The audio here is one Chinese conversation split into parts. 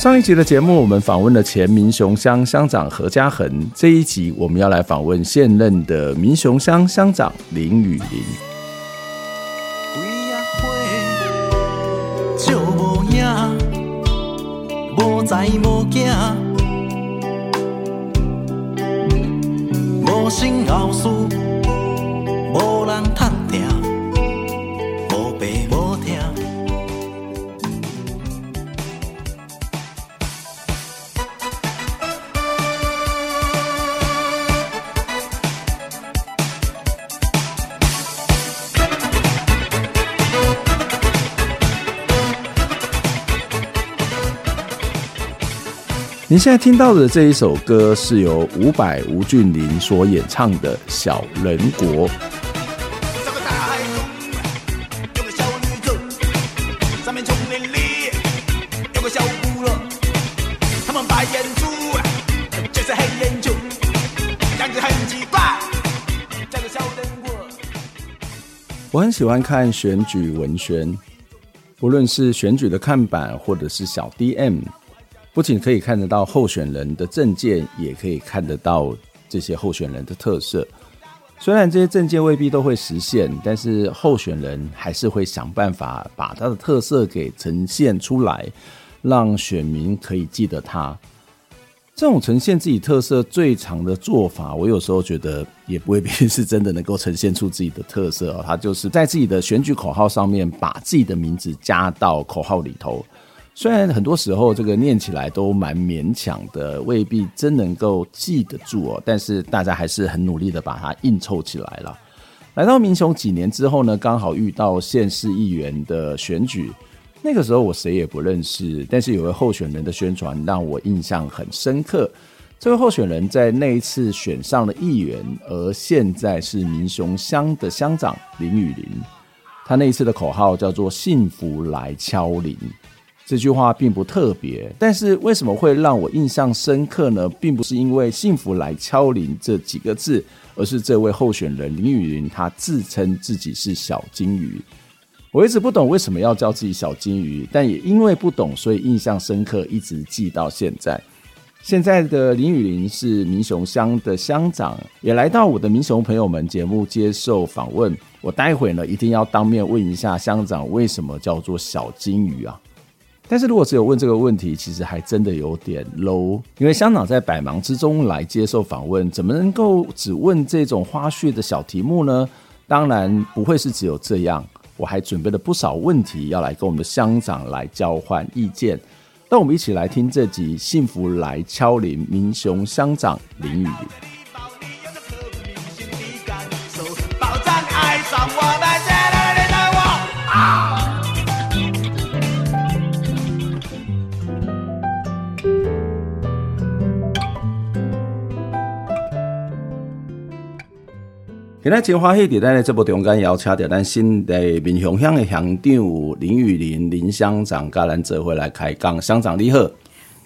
上一集的节目，我们访问了前民雄乡乡长何家恒。这一集，我们要来访问现任的民雄乡乡长林雨麟。您现在听到的这一首歌是由伍佰、吴俊霖所演唱的《小人国》。我很喜欢看选举文宣，无论是选举的看板，或者是小 DM。不仅可以看得到候选人的证件，也可以看得到这些候选人的特色。虽然这些证件未必都会实现，但是候选人还是会想办法把他的特色给呈现出来，让选民可以记得他。这种呈现自己特色最常的做法，我有时候觉得也未必是真的能够呈现出自己的特色哦。他就是在自己的选举口号上面把自己的名字加到口号里头。虽然很多时候这个念起来都蛮勉强的，未必真能够记得住哦，但是大家还是很努力的把它硬凑起来了。来到民雄几年之后呢，刚好遇到县市议员的选举，那个时候我谁也不认识，但是有位候选人的宣传让我印象很深刻。这位候选人在那一次选上了议员，而现在是民雄乡的乡长林雨林。他那一次的口号叫做“幸福来敲铃”。这句话并不特别，但是为什么会让我印象深刻呢？并不是因为“幸福来敲铃”这几个字，而是这位候选人林雨麟，他自称自己是小金鱼。我一直不懂为什么要叫自己小金鱼，但也因为不懂，所以印象深刻，一直记到现在。现在的林雨麟是民雄乡的乡长，也来到我的民雄朋友们节目接受访问。我待会呢，一定要当面问一下乡长，为什么叫做小金鱼啊？但是如果只有问这个问题，其实还真的有点 low。因为乡长在百忙之中来接受访问，怎么能够只问这种花絮的小题目呢？当然不会是只有这样，我还准备了不少问题要来跟我们的乡长来交换意见。那我们一起来听这集《幸福来敲铃》，民雄乡长林雨麟。今天金华黑点在这部中间要请到咱新的民雄乡的乡长林雨林林乡长，跟咱做伙来开讲。乡长你好，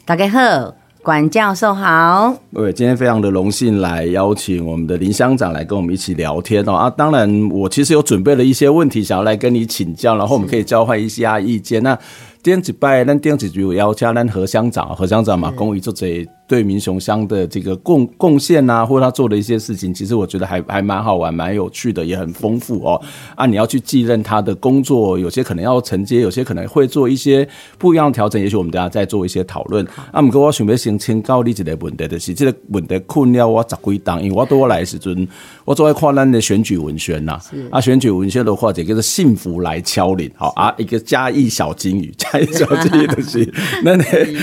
大家好，管教授好。对，今天非常的荣幸来邀请我们的林乡长来跟我们一起聊天哦。啊，当然我其实有准备了一些问题想要来跟你请教，然后我们可以交换一下意见。那第一拜，咱第一句邀请咱何乡长，何乡长嘛，公益做这。对民雄乡的这个贡贡献啊，或者他做的一些事情，其实我觉得还还蛮好玩，蛮有趣的，也很丰富哦。啊，你要去继任他的工作，有些可能要承接，有些可能会做一些不一样的调整。也许我们等下再做一些讨论。啊，不过我想要先请教你一个问题，就是这个问题困扰我十几档，因为我对我来时阵，我做爱看咱的选举文宣呐，啊，选举文宣的话，这个是幸福来敲铃，好啊，一个嘉义小金鱼，嘉义小金鱼的是，那你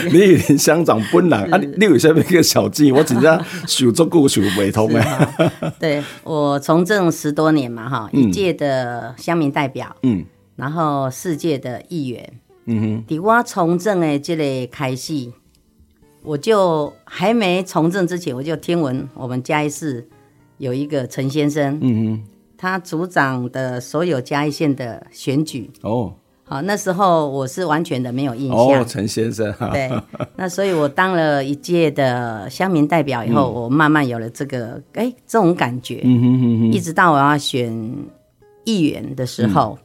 林雨麟乡长本人啊，你。有下面一个小记，我只是数足够数未通哎。对，我从政十多年嘛，哈，一届的乡民代表，嗯，然后四届的议员，嗯哼。在我从政的这类开始，我就还没从政之前，我就听闻我们嘉义市有一个陈先生，嗯哼，他组长的所有嘉义县的选举哦。好，那时候我是完全的没有印象。哦，陈先生，对，那所以我当了一届的乡民代表以后，嗯、我慢慢有了这个哎这种感觉。嗯哼哼哼，一直到我要选议员的时候，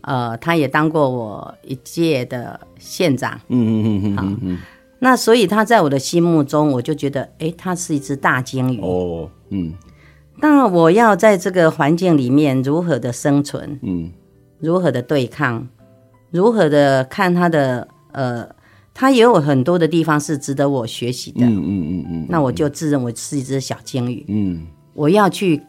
嗯、呃，他也当过我一届的县长。嗯嗯嗯嗯嗯。那所以他在我的心目中，我就觉得，哎，他是一只大鲸鱼。哦，嗯。那我要在这个环境里面如何的生存？嗯，如何的对抗？如何的看他的呃，他也有很多的地方是值得我学习的。嗯嗯嗯嗯。那我就自认为是一只小鲸鱼。嗯。我要去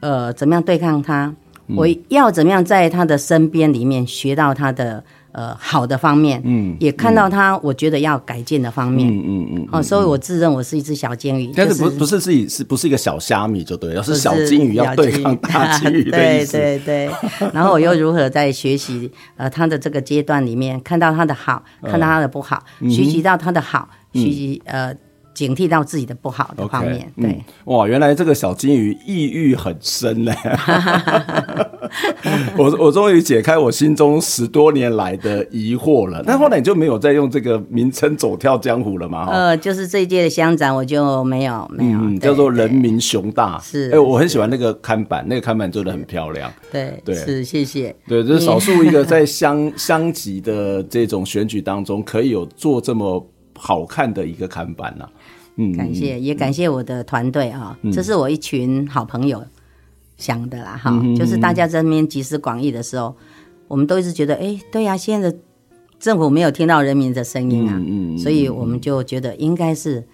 呃，怎么样对抗他？嗯、我要怎么样在他的身边里面学到他的。呃，好的方面，嗯，也看到他，我觉得要改进的方面，嗯嗯嗯，哦，所以我自认我是一只小金鱼，但是不不是自己是不是一个小虾米就对了，是小金鱼要对抗大金鱼的意思，对 对对。然后我又如何在学习呃他的这个阶段里面，看到他的好，看到他的不好，学习到他的好，学习呃。警惕到自己的不好的方面，okay, 对、嗯，哇，原来这个小金鱼抑郁很深嘞！我我终于解开我心中十多年来的疑惑了。那后来你就没有再用这个名称走跳江湖了吗？呃，就是这一届的乡长，我就没有没有，嗯、叫做人民熊大。是，哎、欸，我很喜欢那个看板，那个看板做的很漂亮。对对，是谢谢。对，这、就是少数一个在乡乡级的这种选举当中，可以有做这么好看的一个看板呐、啊。嗯，感谢，也感谢我的团队啊，嗯、这是我一群好朋友想的啦哈，嗯、就是大家在那边集思广益的时候，我们都一直觉得，哎，对呀、啊，现在的政府没有听到人民的声音啊，所以我们就觉得应该是。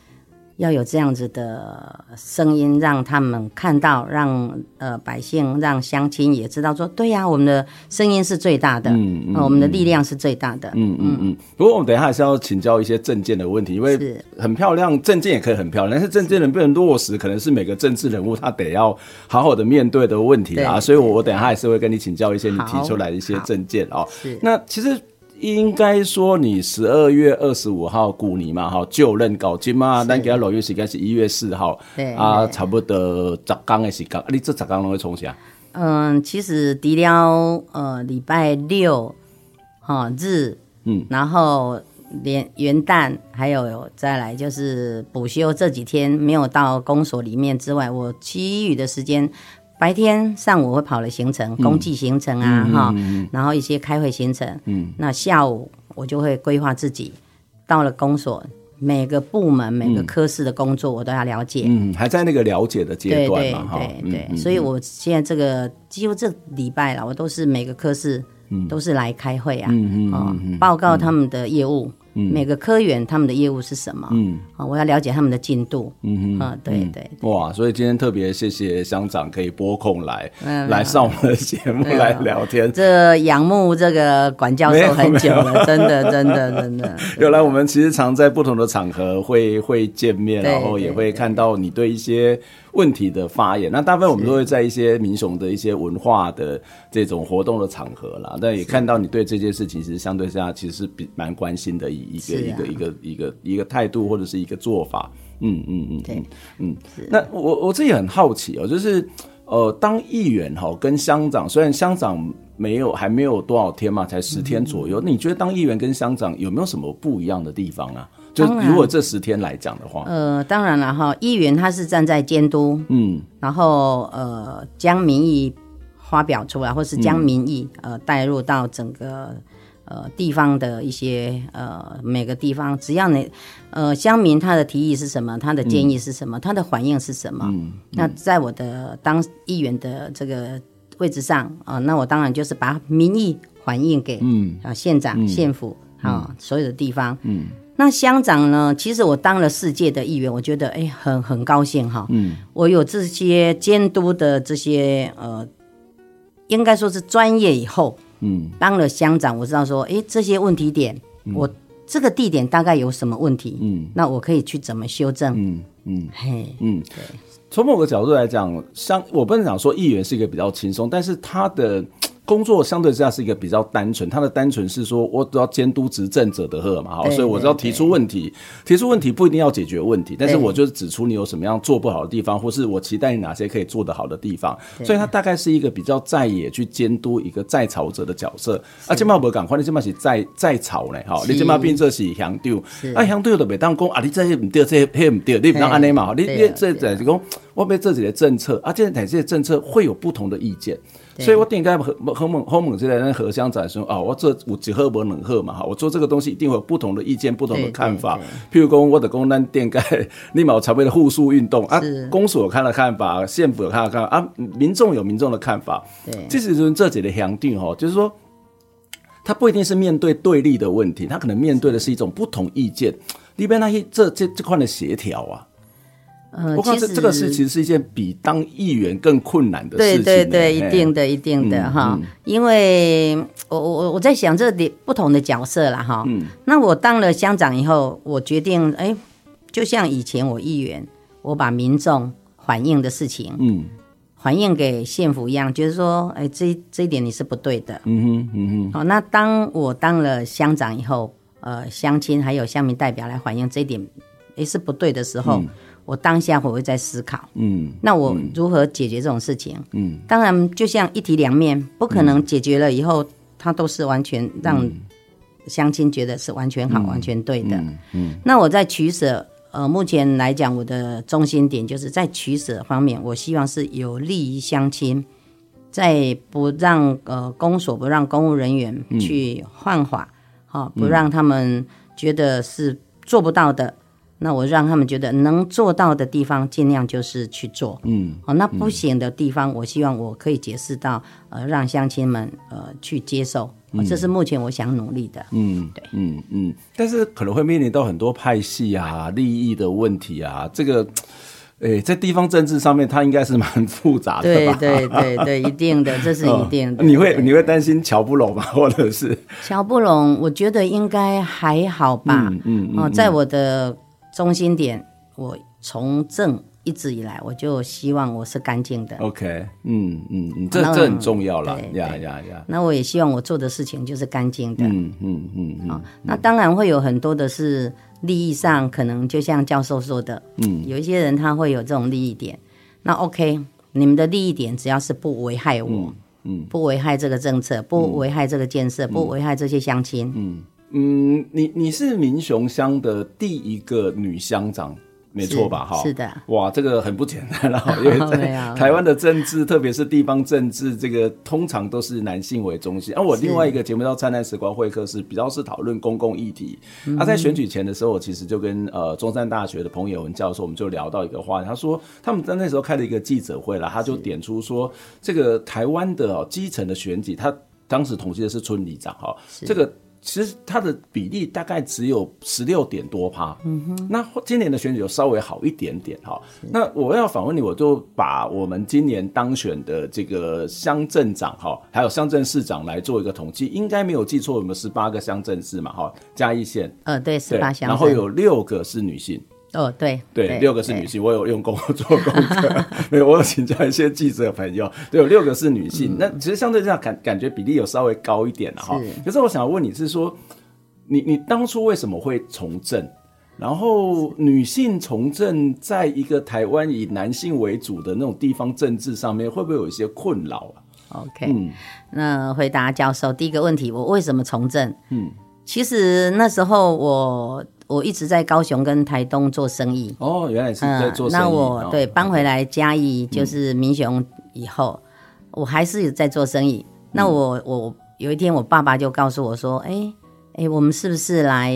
要有这样子的声音，让他们看到，让呃百姓、让乡亲也知道说，对呀、啊，我们的声音是最大的，嗯，嗯、呃，我们的力量是最大的，嗯嗯嗯。不过我们等一下还是要请教一些政见的问题，因为很漂亮，政见也可以很漂亮，但是政见能不能落实，可能是每个政治人物他得要好好的面对的问题啊。所以我我等一下还是会跟你请教一些你提出来的一些政见哦。是，那其实。应该说，你十二月二十五号古尼嘛，哈就任搞金嘛，那给他六月时间是一月四号，对啊，差不多十天的时间，你这十天拢会从啥？嗯，其实除了呃礼拜六哈日，嗯，然后连元旦，还有再来就是补休这几天没有到公所里面之外，我其余的时间。白天上午会跑了行程，公祭行程啊，哈、嗯，然后一些开会行程。嗯，那下午我就会规划自己到了公所，每个部门、每个科室的工作我都要了解。嗯，还在那个了解的阶段嘛，哈。对对对，对，所以我现在这个几乎这礼拜了，我都是每个科室都是来开会啊，嗯嗯，报告他们的业务。每个科员他们的业务是什么？嗯，啊，我要了解他们的进度。嗯哼，啊，对对。哇，所以今天特别谢谢乡长可以拨空来来上我们的节目来聊天。这仰慕这个管教授很久了，真的真的真的。原来我们其实常在不同的场合会会见面，然后也会看到你对一些。问题的发言，那大部分我们都会在一些民雄的一些文化的这种活动的场合啦，但也看到你对这件事情其实相对下其实是比蛮关心的一一个一个一个一个一个态度或者是一个做法，嗯嗯嗯，对，嗯，那我我自己很好奇哦，就是呃，当议员哈跟乡长，虽然乡长没有还没有多少天嘛，才十天左右，那你觉得当议员跟乡长有没有什么不一样的地方啊？就如果这十天来讲的话，呃，当然了哈，议员他是站在监督，嗯，然后呃，将民意发表出来，或是将民意、嗯、呃带入到整个呃地方的一些呃每个地方，只要你呃乡民他的提议是什么，他的建议是什么，嗯、他的反应是什么，那在我的当议员的这个位置上啊、呃，那我当然就是把民意反映给嗯。啊县长、县、嗯、府啊、嗯、所有的地方，嗯。那乡长呢？其实我当了世界的议员，我觉得哎，很很高兴哈。嗯，我有这些监督的这些呃，应该说是专业以后，嗯，当了乡长，我知道说，哎，这些问题点，嗯、我这个地点大概有什么问题，嗯，那我可以去怎么修正，嗯嗯，嘿，嗯，对。从某个角度来讲，乡我不能讲说议员是一个比较轻松，但是他的。工作相对之下是一个比较单纯，他的单纯是说我只要监督执政者的贺嘛，好，所以我只要提出问题，提出问题不一定要解决问题，但是我就是指出你有什么样做不好的地方，或是我期待你哪些可以做得好的地方，所以他大概是一个比较在野去监督一个在朝者的角色。啊，这嘛不赶快，你这嘛是在在朝呢，哈，你这嘛变这是乡长，啊，乡长就每当讲啊，你这些不对，这些不对，你不能安尼嘛，你你这这是讲。我被这几个政策啊，这些这些政策会有不同的意见，所以我应该和和猛和猛这些人合相展说啊，我这我几喝不能喝嘛哈，我做这个东西一定会有不同的意见、不同的看法。譬如说我的公单电盖立马筹备的护树运动啊，公所有看的看法，县府有看的看法啊，民众有民众的看法。对，这是这几的乡定哈，就是说，他不一定是面对对立的问题，他可能面对的是一种不同意见里边那些这这这块的协调啊。呃，其实这个是其实是一件比当议员更困难的事情。对对对，一定的，一定的哈。因为我我我在想这里不同的角色啦哈。嗯。那我当了乡长以后，我决定哎，就像以前我议员，我把民众反映的事情，嗯，反映给县府一样，就是说，哎，这这一点你是不对的。嗯哼嗯哼。好，那当我当了乡长以后，呃，乡亲还有乡民代表来反映这一点，哎，是不对的时候。我当下我会在思考，嗯，那我如何解决这种事情？嗯，当然就像一体两面，不可能解决了以后，它都是完全让相亲觉得是完全好、完全对的。嗯，那我在取舍，呃，目前来讲，我的中心点就是在取舍方面，我希望是有利于相亲，在不让呃公所不让公务人员去犯法，好，不让他们觉得是做不到的。那我让他们觉得能做到的地方，尽量就是去做。嗯，哦，那不行的地方，我希望我可以解释到，呃，让乡亲们呃去接受。哦，这是目前我想努力的。嗯，对，嗯嗯。但是可能会面临到很多派系啊、利益的问题啊。这个，哎，在地方政治上面，它应该是蛮复杂的。对对对对，一定的，这是一定的。你会你会担心乔不拢吗？或者是乔不拢？我觉得应该还好吧。嗯嗯。哦，在我的。中心点，我从政一直以来，我就希望我是干净的。OK，嗯嗯嗯，这这很重要了，呀呀呀。那我也希望我做的事情就是干净的。嗯嗯嗯嗯。那当然会有很多的是利益上，可能就像教授说的，嗯，有一些人他会有这种利益点。那 OK，你们的利益点只要是不危害我，嗯，不危害这个政策，不危害这个建设，不危害这些乡亲，嗯。嗯，你你是民雄乡的第一个女乡长，没错吧？哈，是的。哇，这个很不简单了，因为在台湾的政治，特别是地方政治，这个通常都是男性为中心。而、啊、我另外一个节目叫《灿烂时光会客室》，比较是讨论公共议题。他、啊、在选举前的时候，我其实就跟呃中山大学的彭友文教授，我们就聊到一个话题，他说他们在那时候开了一个记者会了，他就点出说，这个台湾的、哦、基层的选举，他当时统计的是村里长哈，这个。其实它的比例大概只有十六点多趴，嗯哼。那今年的选举就稍微好一点点哈。那我要访问你，我就把我们今年当选的这个乡镇长哈，还有乡镇市长来做一个统计，应该没有记错，我们十八个乡镇市嘛哈，嘉义县。呃，对，十八乡。然后有六个是女性。哦，对对，六个是女性，我有用功做功课，没有，我有请教一些记者朋友，对，有六个是女性，那其实相对这样感感觉比例有稍微高一点了哈。可是我想要问你是说，你你当初为什么会从政？然后女性从政，在一个台湾以男性为主的那种地方政治上面，会不会有一些困扰啊？OK，嗯，那回答教授第一个问题，我为什么从政？嗯，其实那时候我。我一直在高雄跟台东做生意。哦，原来是在做生意。嗯、那我对搬回来嘉义就是民雄以后，嗯、我还是在做生意。嗯、那我我有一天我爸爸就告诉我说：“哎、欸、哎、欸，我们是不是来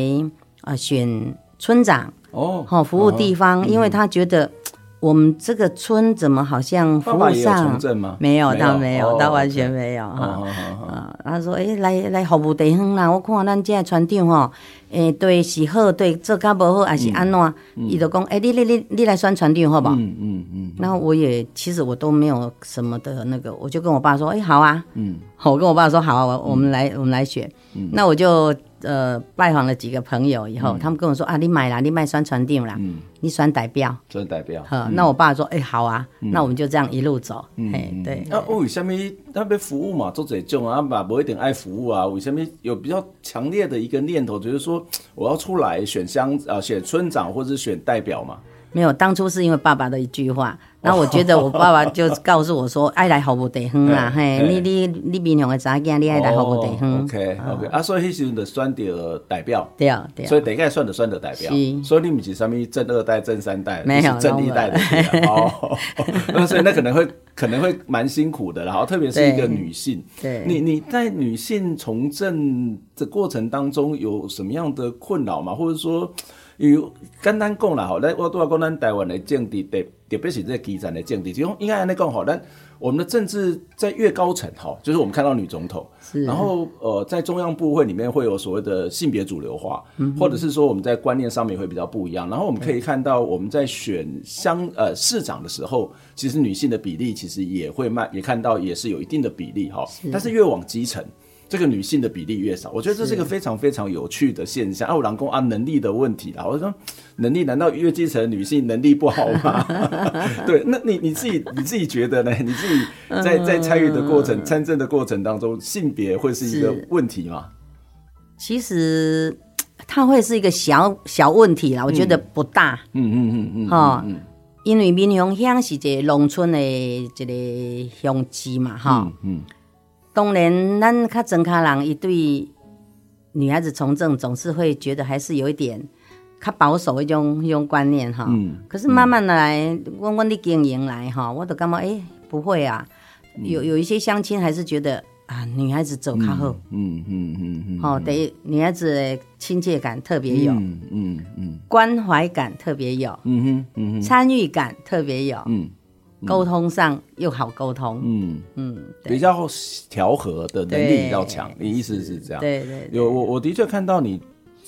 啊选村长？哦，好服务地方，哦、因为他觉得。”我们这个村怎么好像服务上没有，倒没有，倒完全没有哈。啊，他说：“哎，来来服务地方啦，我看咱这船长吼，诶，对是好，对做较不好还是安怎？伊就讲：哎，你你你你来选船长好不好？嗯嗯嗯。然后我也其实我都没有什么的那个，我就跟我爸说：哎，好啊。嗯。我跟我爸说好啊，我我们来我们来选。那我就呃拜访了几个朋友以后，嗯、他们跟我说啊，你买啦，你买宣传店啦，嗯，你选代表，选代表。好、嗯，那我爸说，哎、欸，好啊，嗯、那我们就这样一路走。嗯，嘿对。那为什么他们服务嘛，做这种啊，爸不一定爱服务啊？为什么有比较强烈的一个念头，就是说我要出来选乡啊，选村长或者选代表嘛？没有，当初是因为爸爸的一句话，然后我觉得我爸爸就 告诉我说：“爱来服务地方啦，嘿，你你你平常的查囝，你爱来服务地方。” OK OK，啊，所以那时候就选的代表，对对，所以大概算的算的代表，所以你不是什么正二代、正三代，没有正一代的 哦。那所以那可能会可能会蛮辛苦的，然后特别是一个女性，对，你你在女性从政的过程当中有什么样的困扰吗？或者说？有简单讲啦，吼，咱我都要讲咱台湾的政治，特特别是这个基层的政治，就应该安尼讲吼，咱我们的政治在越高层，哈，就是我们看到女总统，然后呃，在中央部会里面会有所谓的性别主流化，嗯、或者是说我们在观念上面会比较不一样，然后我们可以看到我们在选乡呃市长的时候，其实女性的比例其实也会慢，也看到也是有一定的比例哈，但是越往基层。这个女性的比例越少，我觉得这是一个非常非常有趣的现象。啊，我老公啊，能力的问题啦，我说能力难道越基层女性能力不好吗？对，那你你自己你自己觉得呢？你自己在在参与的过程、参政的过程当中，性别会是一个问题吗？其实它会是一个小小问题啦，我觉得不大。嗯嗯嗯嗯，哈，因为民雄乡是一个农村的一个乡级嘛，哈，嗯。当然，咱较真卡人，一对女孩子从政总是会觉得还是有一点较保守一种一种观念哈。嗯。可是慢慢的来，我我的经营来哈，我都感觉哎，不会啊。有有一些相亲还是觉得啊，女孩子走较好。嗯嗯嗯嗯。好，对，女孩子的亲切感特别有。嗯嗯嗯。关怀感特别有。嗯哼嗯哼。参与感特别有。嗯。沟通上又好沟通，嗯嗯，比较调和的能力比较强。你意思是这样？对对，有我我的确看到你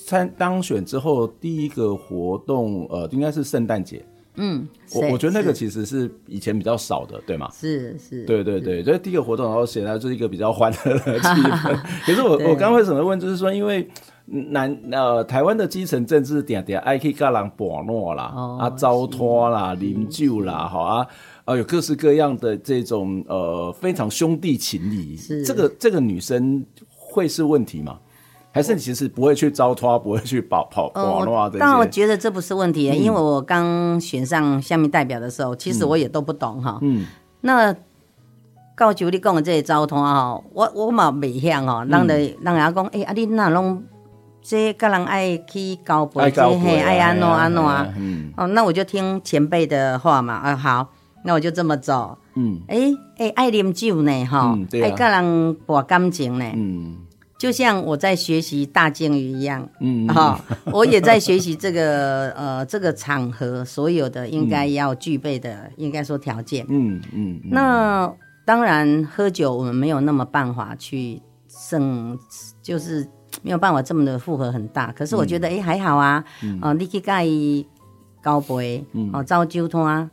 参当选之后第一个活动，呃，应该是圣诞节。嗯，我我觉得那个其实是以前比较少的，对吗？是是，对对对，所以第一个活动，然后显然就是一个比较欢乐的气氛。可是我我刚刚为什么问，就是说因为南呃台湾的基层政治点点爱去跟人博诺啦，啊糟拖啦，饮酒啦，好啊。啊，有各式各样的这种呃，非常兄弟情谊。是这个这个女生会是问题吗？还是你其实不会去糟蹋，不会去跑跑跑的？但我觉得这不是问题，因为我刚选上下面代表的时候，其实我也都不懂哈。嗯。那告就你讲的这些招拖哈，我我嘛未晓哦，让人让人家讲，哎，啊你那拢这个人爱去交杯，这嘿爱安诺安诺啊。嗯。哦，那我就听前辈的话嘛。啊，好。那我就这么走，嗯，哎哎、欸，爱啉酒呢，哈、嗯，爱跟人博感情呢，嗯，就像我在学习大鲸鱼一样，嗯，哈，我也在学习这个呃这个场合所有的应该要具备的，嗯、应该说条件，嗯嗯，嗯。那当然喝酒我们没有那么办法去胜，就是没有办法这么的负荷很大，可是我觉得哎、嗯。欸、还好啊，嗯、呃，你去介意交杯，哦，招酒托啊，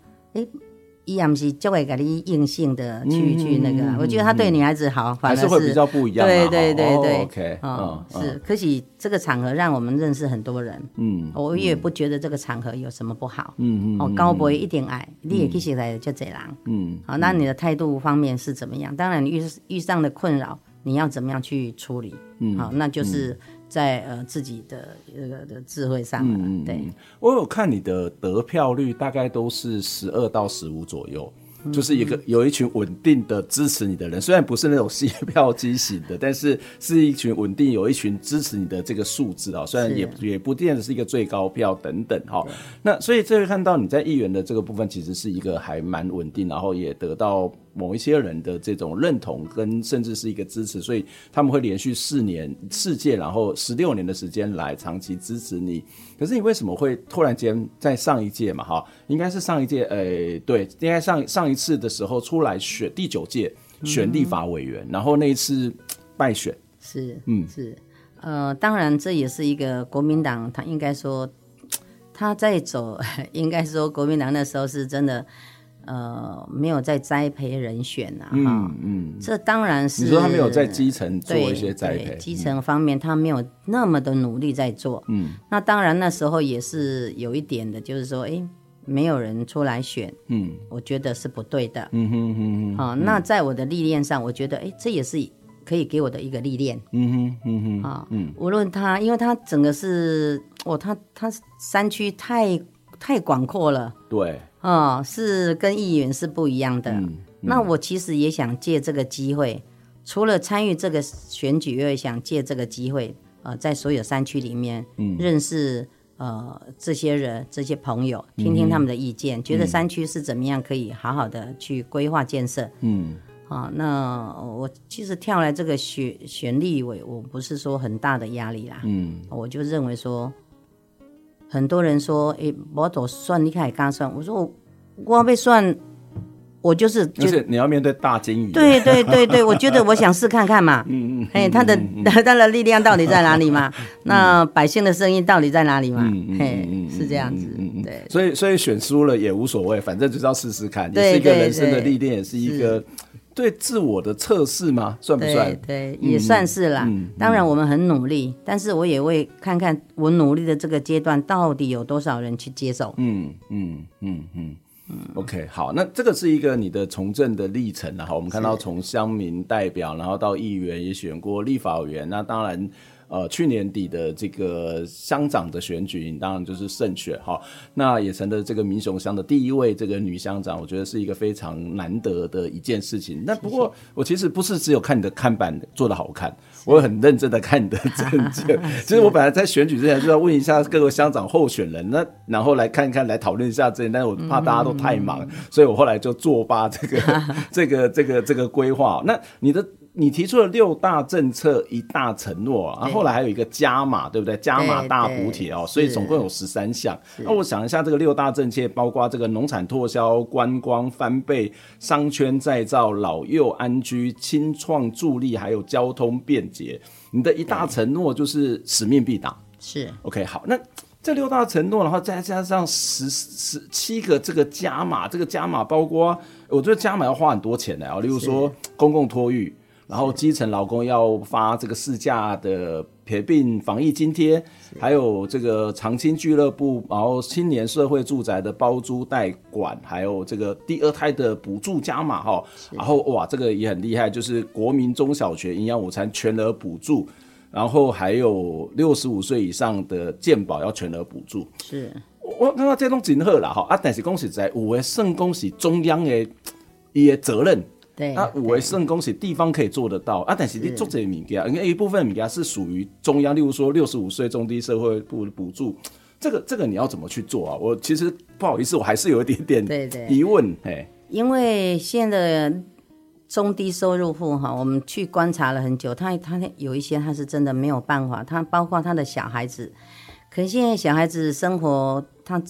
哎。依然是就会给你硬性的去去那个，我觉得他对女孩子好，反而是会比较不一样。对对对对，OK，哦，是。可惜这个场合让我们认识很多人，嗯，我也不觉得这个场合有什么不好，嗯嗯。哦，高博一定爱，你也可以写来就这样，嗯。好，那你的态度方面是怎么样？当然，你遇遇上的困扰，你要怎么样去处理？嗯，好，那就是。在呃自己的那个的智慧上，嗯，对，我有看你的得票率大概都是十二到十五左右。就是一个有一群稳定的支持你的人，虽然不是那种吸票机型的，但是是一群稳定，有一群支持你的这个数字啊。虽然也也不见得是一个最高票等等哈。那所以这会看到你在议员的这个部分，其实是一个还蛮稳定，然后也得到某一些人的这种认同跟甚至是一个支持，所以他们会连续四年四届，然后十六年的时间来长期支持你。可是你为什么会突然间在上一届嘛？哈，应该是上一届，诶、欸，对，应该上上一次的时候出来选第九届选立法委员，嗯、然后那一次败选，是，嗯，是，呃，当然这也是一个国民党，他应该说他在走，应该说国民党那时候是真的。呃没有在栽培人选啊，哈、嗯，嗯，这当然是你说他没有在基层做一些栽培，基层方面他没有那么的努力在做，嗯，那当然那时候也是有一点的，就是说，哎，没有人出来选，嗯，我觉得是不对的，嗯哼哼哼，好、哦，那。在我的历练上，我觉得，哎，这也是。可以给我的一个历练，嗯哼，嗯哼，啊，嗯，无论他，因为他整个是，哦，他他山区太太广阔了，对，哦，是跟议员是不一样的。那我其实也想借这个机会，除了参与这个选举，我也想借这个机会，呃，在所有山区里面，嗯，认识呃这些人、这些朋友，听听他们的意见，嗯、觉得山区是怎么样可以好好的去规划建设，嗯。啊，那我其实跳来这个选选立委，我不是说很大的压力啦。嗯，我就认为说，很多人说，哎，我都算，你看刚算，我说我我要被算，我就是就是你要面对大鲸鱼。对对对对，我觉得我想试看看嘛。嗯 嗯。哎，他的他的力量到底在哪里嘛？那百姓的声音到底在哪里嘛？嘿，是这样子。对。所以所以选输了也无所谓，反正就是要试试看，也是一个人生的历练，也是一个。对自我的测试吗？算不算？对，对，也算是啦。嗯，当然我们很努力，嗯，但是我也会看看我努力的这个阶段到底有多少人去接受。嗯嗯嗯嗯嗯。OK，好，那这个是一个你的从政的历程啊。好，我们看到从乡民代表，然后到议员，也选过立法委员，那当然。呃，去年底的这个乡长的选举，当然就是胜选哈。那也成了这个民雄乡的第一位这个女乡长，我觉得是一个非常难得的一件事情。那不过我其实不是只有看你的看板做的好看，我很认真的看你的政见。其实我本来在选举之前就要问一下各个乡长候选人，那然后来看一看，来讨论一下这，但是我怕大家都太忙，嗯、所以我后来就作罢这个 这个这个这个规划。那你的。你提出了六大政策一大承诺，然后后来还有一个加码，对不对？加码大补贴哦，所以总共有十三项。那我想一下，这个六大政策包括这个农产拓销、观光翻倍、商圈再造、老幼安居、青创助力，还有交通便捷。你的一大承诺就是使命必达。是 OK，好，那这六大承诺，然后再加上十十七个这个加码，这个加码包括，我觉得加码要花很多钱的啊，例如说公共托育。然后基层劳工要发这个事假的陪病防疫津贴，还有这个长青俱乐部，然后青年社会住宅的包租代管，还有这个第二胎的补助加码哈，然后哇，这个也很厉害，就是国民中小学营养午餐全额补助，然后还有六十五岁以上的健保要全额补助。是，我看到这种真好了哈啊，但是恭喜在五位圣恭喜中央的一些责任。对，那五维圣恭喜地方可以做得到啊，但是你做这些物件，因为一部分物件是属于中央，例如说六十五岁中低社会部的补助，这个这个你要怎么去做啊？我其实不好意思，我还是有一点点疑问哎，因为现在中低收入户哈，我们去观察了很久，他他有一些他是真的没有办法，他包括他的小孩子，可是现在小孩子生活他。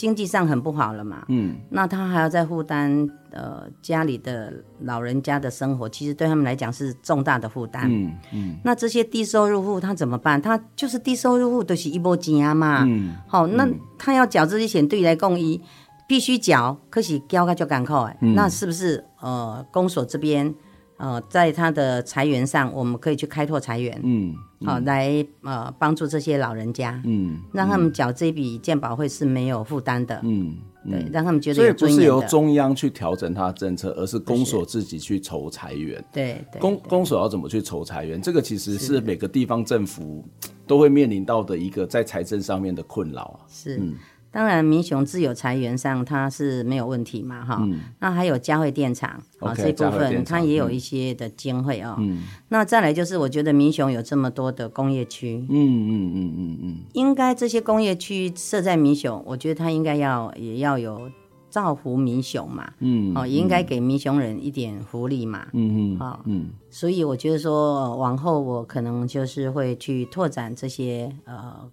经济上很不好了嘛，嗯，那他还要再负担呃家里的老人家的生活，其实对他们来讲是重大的负担，嗯嗯。那这些低收入户他怎么办？他就是低收入户都是一波钱啊嘛，嗯，好，那他要缴这些钱，对于来共一必须缴，可是交个就赶快，哎，那是不是呃公所这边？呃，在他的财源上，我们可以去开拓财源，嗯，好、嗯哦、来呃帮助这些老人家，嗯，让他们缴这笔健保费是没有负担的，嗯，对，让他们觉得有。所以不是由中央去调整他的政策，而是公所自己去筹财源。对，对公公所要怎么去筹财源？这个其实是每个地方政府都会面临到的一个在财政上面的困扰啊。是。嗯当然，民雄自有财源上它是没有问题嘛，哈、嗯。那还有嘉惠电厂啊这部分它也有一些的经费啊。嗯。那再来就是，我觉得民雄有这么多的工业区，嗯嗯嗯嗯嗯，应该这些工业区设在民雄，我觉得它应该要也要有造福民雄嘛，嗯，哦，也应该给民雄人一点福利嘛，嗯嗯，好，嗯。所以我觉得说，往后我可能就是会去拓展这些呃。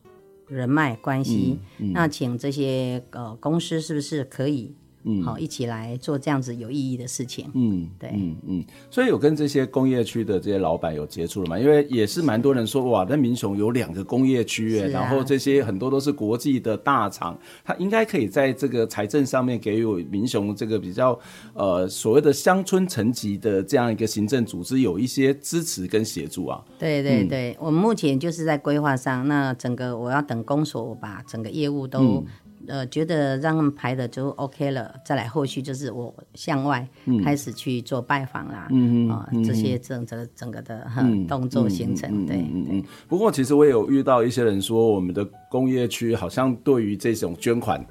人脉关系，嗯嗯、那请这些呃公司是不是可以嗯，好，一起来做这样子有意义的事情。嗯，对，嗯嗯，所以有跟这些工业区的这些老板有接触了嘛？因为也是蛮多人说，哇，那民雄有两个工业区，哎、啊，然后这些很多都是国际的大厂，它应该可以在这个财政上面给予民雄这个比较呃所谓的乡村层级的这样一个行政组织有一些支持跟协助啊。对对对，嗯、我们目前就是在规划上，那整个我要等公所把整个业务都、嗯。呃，觉得让他们排的就 OK 了，再来后续就是我向外开始去做拜访啦，嗯啊、呃，这些整整个整个的、嗯、动作形成，嗯、对，嗯嗯。不过其实我也有遇到一些人说，我们的工业区好像对于这种捐款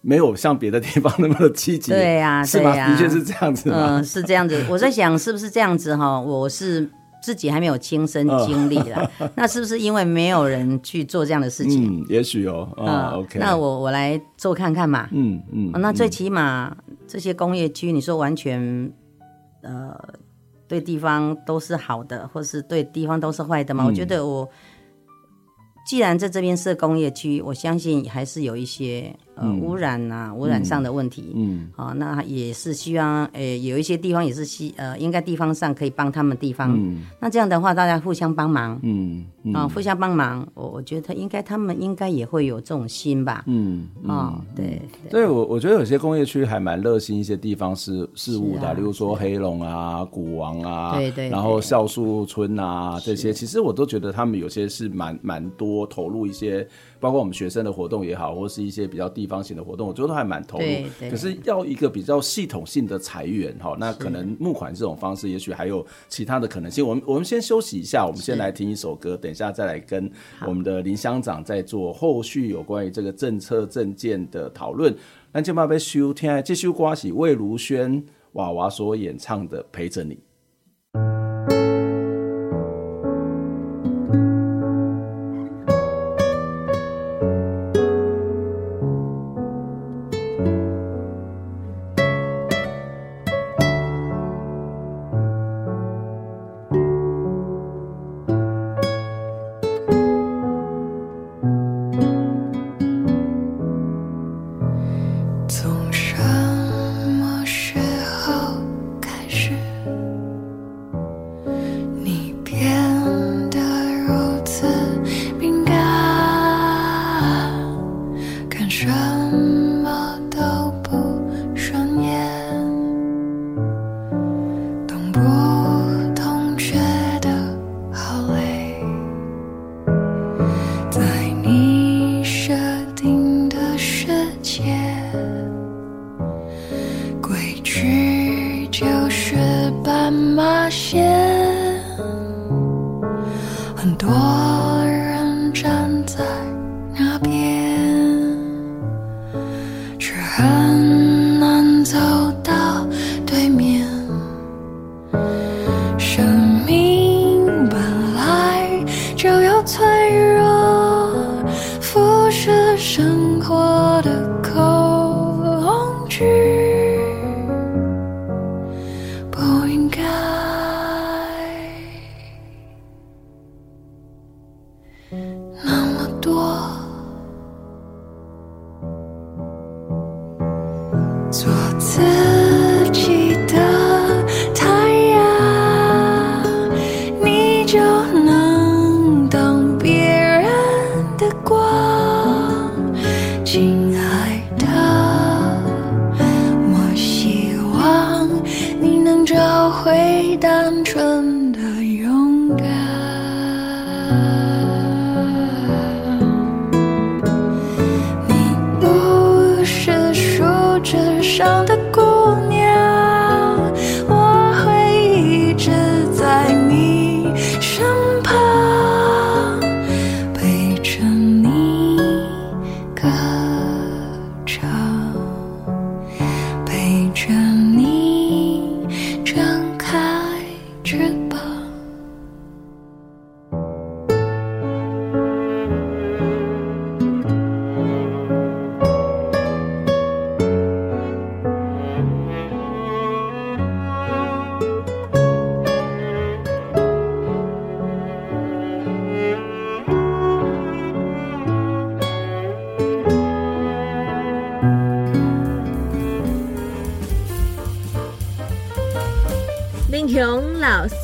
没有像别的地方那么的积极，对呀、啊，是吗？对啊、的确是这样子，嗯、呃，是这样子。我在想是不是这样子哈？我是。自己还没有亲身经历了，哦、那是不是因为没有人去做这样的事情？嗯，也许哦。啊、OK，那我我来做看看嘛。嗯嗯、哦，那最起码这些工业区，你说完全呃对地方都是好的，或是对地方都是坏的嘛？嗯、我觉得我既然在这边设工业区，我相信还是有一些。呃，嗯、污染呐、啊，污染上的问题，嗯，好、嗯。哦，那也是希望，诶、呃，有一些地方也是希，呃，应该地方上可以帮他们地方，嗯，那这样的话，大家互相帮忙，嗯，啊、嗯。哦，互相帮忙，我我觉得应该他们应该也会有这种心吧，嗯，啊、哦，对，所以我我觉得有些工业区还蛮热心一些地方事事务的，啊、例如说黑龙啊、古王啊，对，对对，然后孝树村啊这些，其实我都觉得他们有些是蛮蛮多投入一些。包括我们学生的活动也好，或是一些比较地方性的活动，我觉得都还蛮投入。可是要一个比较系统性的裁员哈，那可能募款这种方式，也许还有其他的可能性。我们我们先休息一下，我们先来听一首歌，等一下再来跟我们的林乡长再做后续有关于这个政策政见的讨论。那今晚要收听这首歌是魏如萱娃娃所演唱的《陪着你》。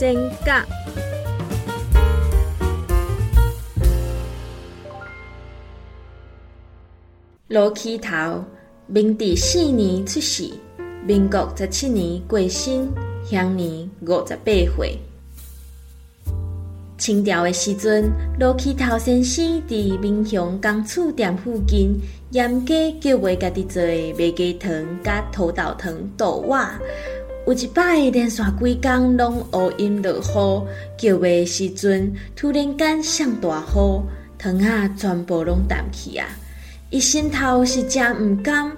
老仙甲。罗起头，明治四年出世，民国十七年过身，享年五十八岁。清朝的时阵，罗起头先生伫民雄工厝店附近，严格叫卖家己做的麦鸡汤、甲土豆汤、豆瓦。有一摆连续几工拢乌阴落雨，叫卖的时阵突然间上大雨，糖啊全部拢淡去啊！伊心头是真毋甘，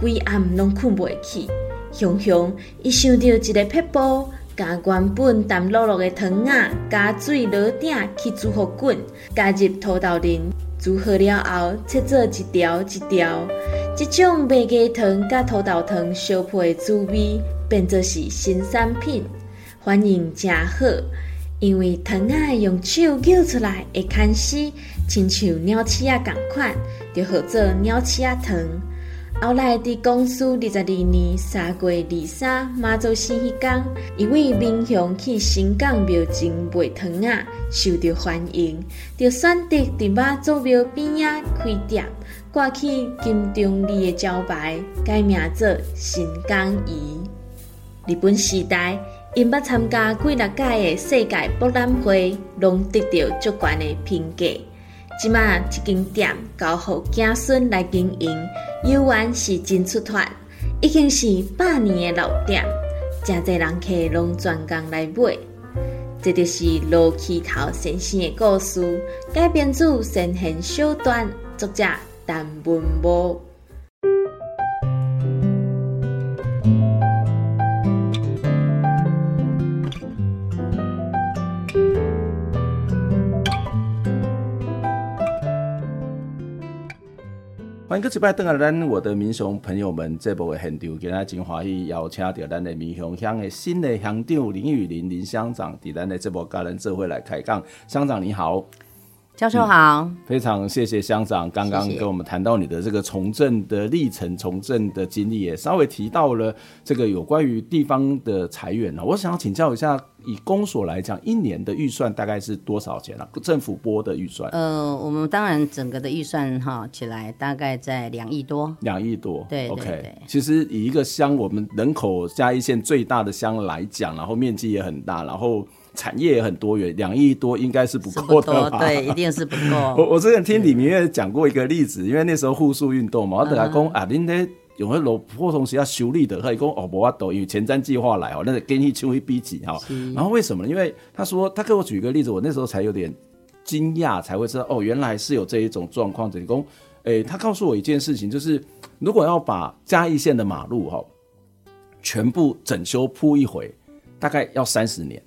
规暗拢困袂去。熊熊，伊想到一个撇步。加原本淡落落的糖啊，加水落鼎去煮互滚，加入土豆仁，煮好了后切做一条一条。这种麦鸡汤加土豆汤相配的滋味，变作是新产品，反应真好。因为糖啊用手揪出来会牵丝，亲像鸟鼠仔共款，就号做鸟鼠仔糖。后来伫光绪二十二年三月二三妈祖生迄天，因为民雄去新港庙前卖糖仔，受到欢迎，就选择伫妈祖庙边仔开店，挂起金中利的招牌，改名做新港鱼。日本时代，因捌参加几六届的世界博览会，拢得到足悬的评价。即马这间店交予子孙来经营。游玩是真出团，已经是百年的老店，真侪人客拢专工来买。这就是罗起头先生的故事，改编自神仙小段，作者陈文无。欢迎各位拜登啊！咱我的民雄朋友们，这部的现场今日真欢喜邀请到咱的民雄乡的新的乡长林雨林林乡长，伫咱的这部家人智慧来开讲。乡长你好。教授好、嗯，非常谢谢乡长刚刚跟我们谈到你的这个从政的历程、从政的经历，也稍微提到了这个有关于地方的财源呢。我想要请教一下，以公所来讲，一年的预算大概是多少钱啊？政府拨的预算？呃，我们当然整个的预算哈起来大概在两亿多。两亿多，对，对，对，OK。其实以一个乡，我们人口嘉义县最大的乡来讲，然后面积也很大，然后。产业也很多元，两亿多应该是不够的吧？对，一定是不够。我我之前听李明月讲过一个例子，因为那时候护树运动嘛，我等下讲啊，恁咧有个老破同时要修理的，他讲哦，无法度，因为前瞻计划来哦，那给你抽一笔钱哈。然后为什么呢？因为他说他给我举一个例子，我那时候才有点惊讶，才会知道哦，原来是有这一种状况。等于讲，诶，他告诉我一件事情，就是如果要把嘉义县的马路哈全部整修铺一回，大概要三十年。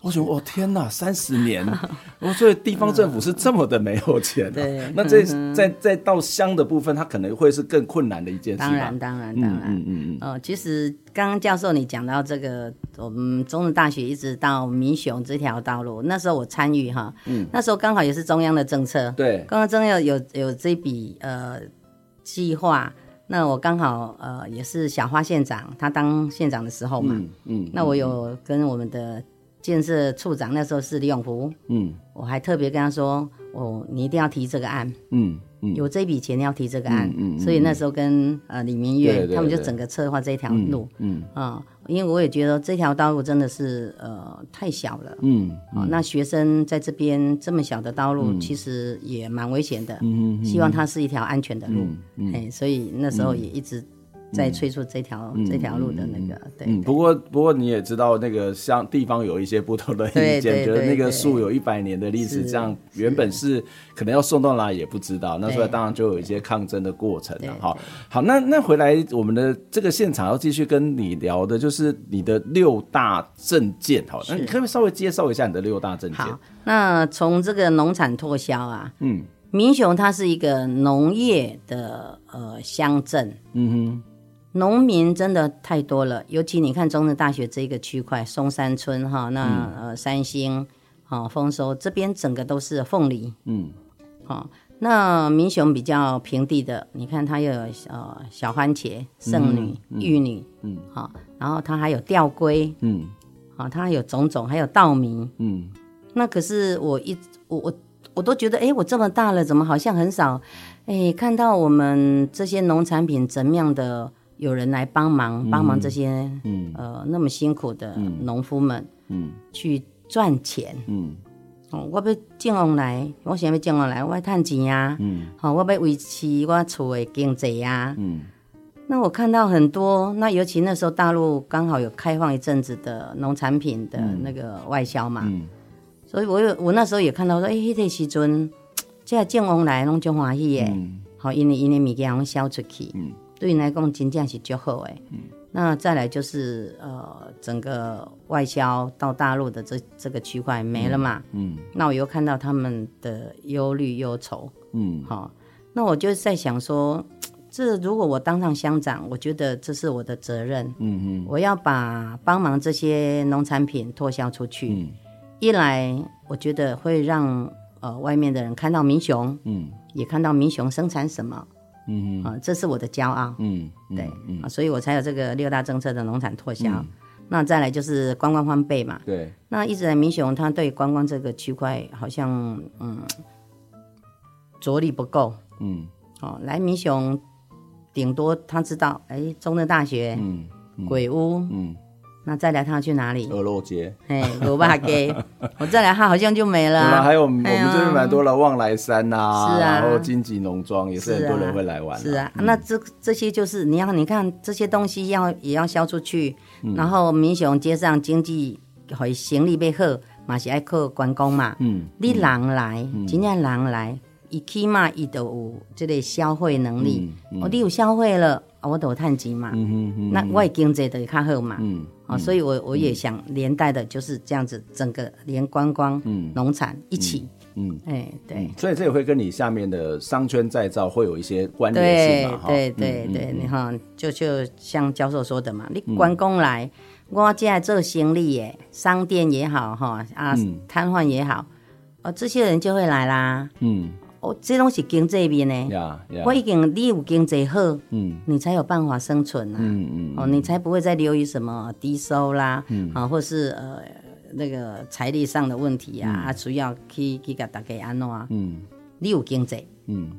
我觉得，我、哦、天哪，三十年！我所以地方政府是这么的没有钱、啊。对，那这在在到乡的部分，它可能会是更困难的一件事。当然，当然，当然。嗯嗯嗯。哦，其实刚刚教授你讲到这个，我们中正大学一直到民雄这条道路，那时候我参与哈，嗯，那时候刚好也是中央的政策。对。刚刚中央有有这笔呃计划，那我刚好呃也是小花县长，他当县长的时候嘛，嗯，嗯那我有跟我们的。建设处长那时候是李永福，嗯，我还特别跟他说，哦，你一定要提这个案，嗯嗯，有这笔钱要提这个案，嗯，嗯，所以那时候跟呃李明月他们就整个策划这条路，嗯啊、嗯，因为我也觉得这条道路真的是呃太小了，嗯，啊、嗯，那学生在这边这么小的道路，其实也蛮危险的，嗯，希望它是一条安全的路，嗯，嗯，所以那时候也一直。在催促这条、嗯、这条路的那个，嗯、对，对，对。不过不过你也知道，那个像地方有一些不同的意见，觉得 那个树有一百年的历史，这样原本是可能要送到哪也不知道，那所以当然就有一些抗争的过程了。好，好，那那回来我们的这个现场要继续跟你聊的，就是你的六大证件。好，那你可不可以稍微介绍一下你的六大证件？好，那从这个农产拓销啊，嗯，民雄它是一个农业的呃乡镇，嗯哼。农民真的太多了，尤其你看中正大学这个区块，松山村哈，那呃三星，好丰收这边整个都是凤梨，嗯，好，那民雄比较平地的，你看它有呃小番茄、圣女、玉女，嗯，好，然后它还有吊龟，嗯，好，它还有种种，还有稻米，嗯，那可是我一我我我都觉得，哎，我这么大了，怎么好像很少，哎，看到我们这些农产品怎么样的有人来帮忙，帮忙这些，嗯，呃，那么辛苦的农夫们，嗯，去赚钱，嗯，哦，我要种往来，我想要种往来，我要赚钱呀，嗯，好，我要维持我厝的经济呀，嗯。那我看到很多，那尤其那时候大陆刚好有开放一阵子的农产品的那个外销嘛，嗯。嗯、所以我有我那时候也看到说，哎、欸，迄个时阵，这种往来拢就欢喜耶，好、嗯，因为因为物件拢销出去，嗯、对你来讲真正是就好诶。嗯、那再来就是呃，整个外销到大陆的这这个区块没了嘛，嗯，嗯那我又看到他们的忧虑忧愁，嗯，好，那我就在想说。这如果我当上乡长，我觉得这是我的责任。嗯嗯，我要把帮忙这些农产品脱销出去。嗯，一来我觉得会让呃外面的人看到民雄，嗯，也看到民雄生产什么。嗯嗯，啊，这是我的骄傲。嗯，对，啊，所以我才有这个六大政策的农产脱销。那再来就是观光翻倍嘛。对。那一直在民雄，他对观光这个区块好像嗯着力不够。嗯。哦，来民雄。顶多他知道，哎，中正大学，嗯，嗯鬼屋，嗯，那再来他要去哪里？鹅肉街，哎，萝卜街，我再来他好像就没了、啊。还有我们这边蛮多的望来山呐、啊，是啊，然后金吉农庄也是很多人会来玩、啊。是啊，嗯、那这这些就是你要你看这些东西要也要销出去，嗯、然后民雄街上经济会行李被贺，嘛是爱靠观光嘛，嗯，你人来，嗯、真正人来。伊起码伊都有这个消费能力，哦、嗯，嗯、你有消费了，我都有趁钱嘛，嗯嗯嗯、那我的经济就会较好嘛，嗯嗯、所以我我也想连带的就是这样子，整个连观光、嗯、农产一起，嗯，哎、欸，对，所以这也会跟你下面的商圈再造会有一些关联性嘛，对对对对，你看，就就像教授说的嘛，你观光来，嗯、我进来做生意耶，商店也好哈，啊，摊贩也好，哦，这些人就会来啦，嗯。哦，这东西经济面呢，yeah, yeah. 我已经你有经济好，嗯，你才有办法生存啊，嗯嗯，哦，你才不会再留于什么低收啦，嗯，啊，或是呃那个财力上的问题啊，啊，需要去去给大家安怎啊，嗯，你有经济，嗯。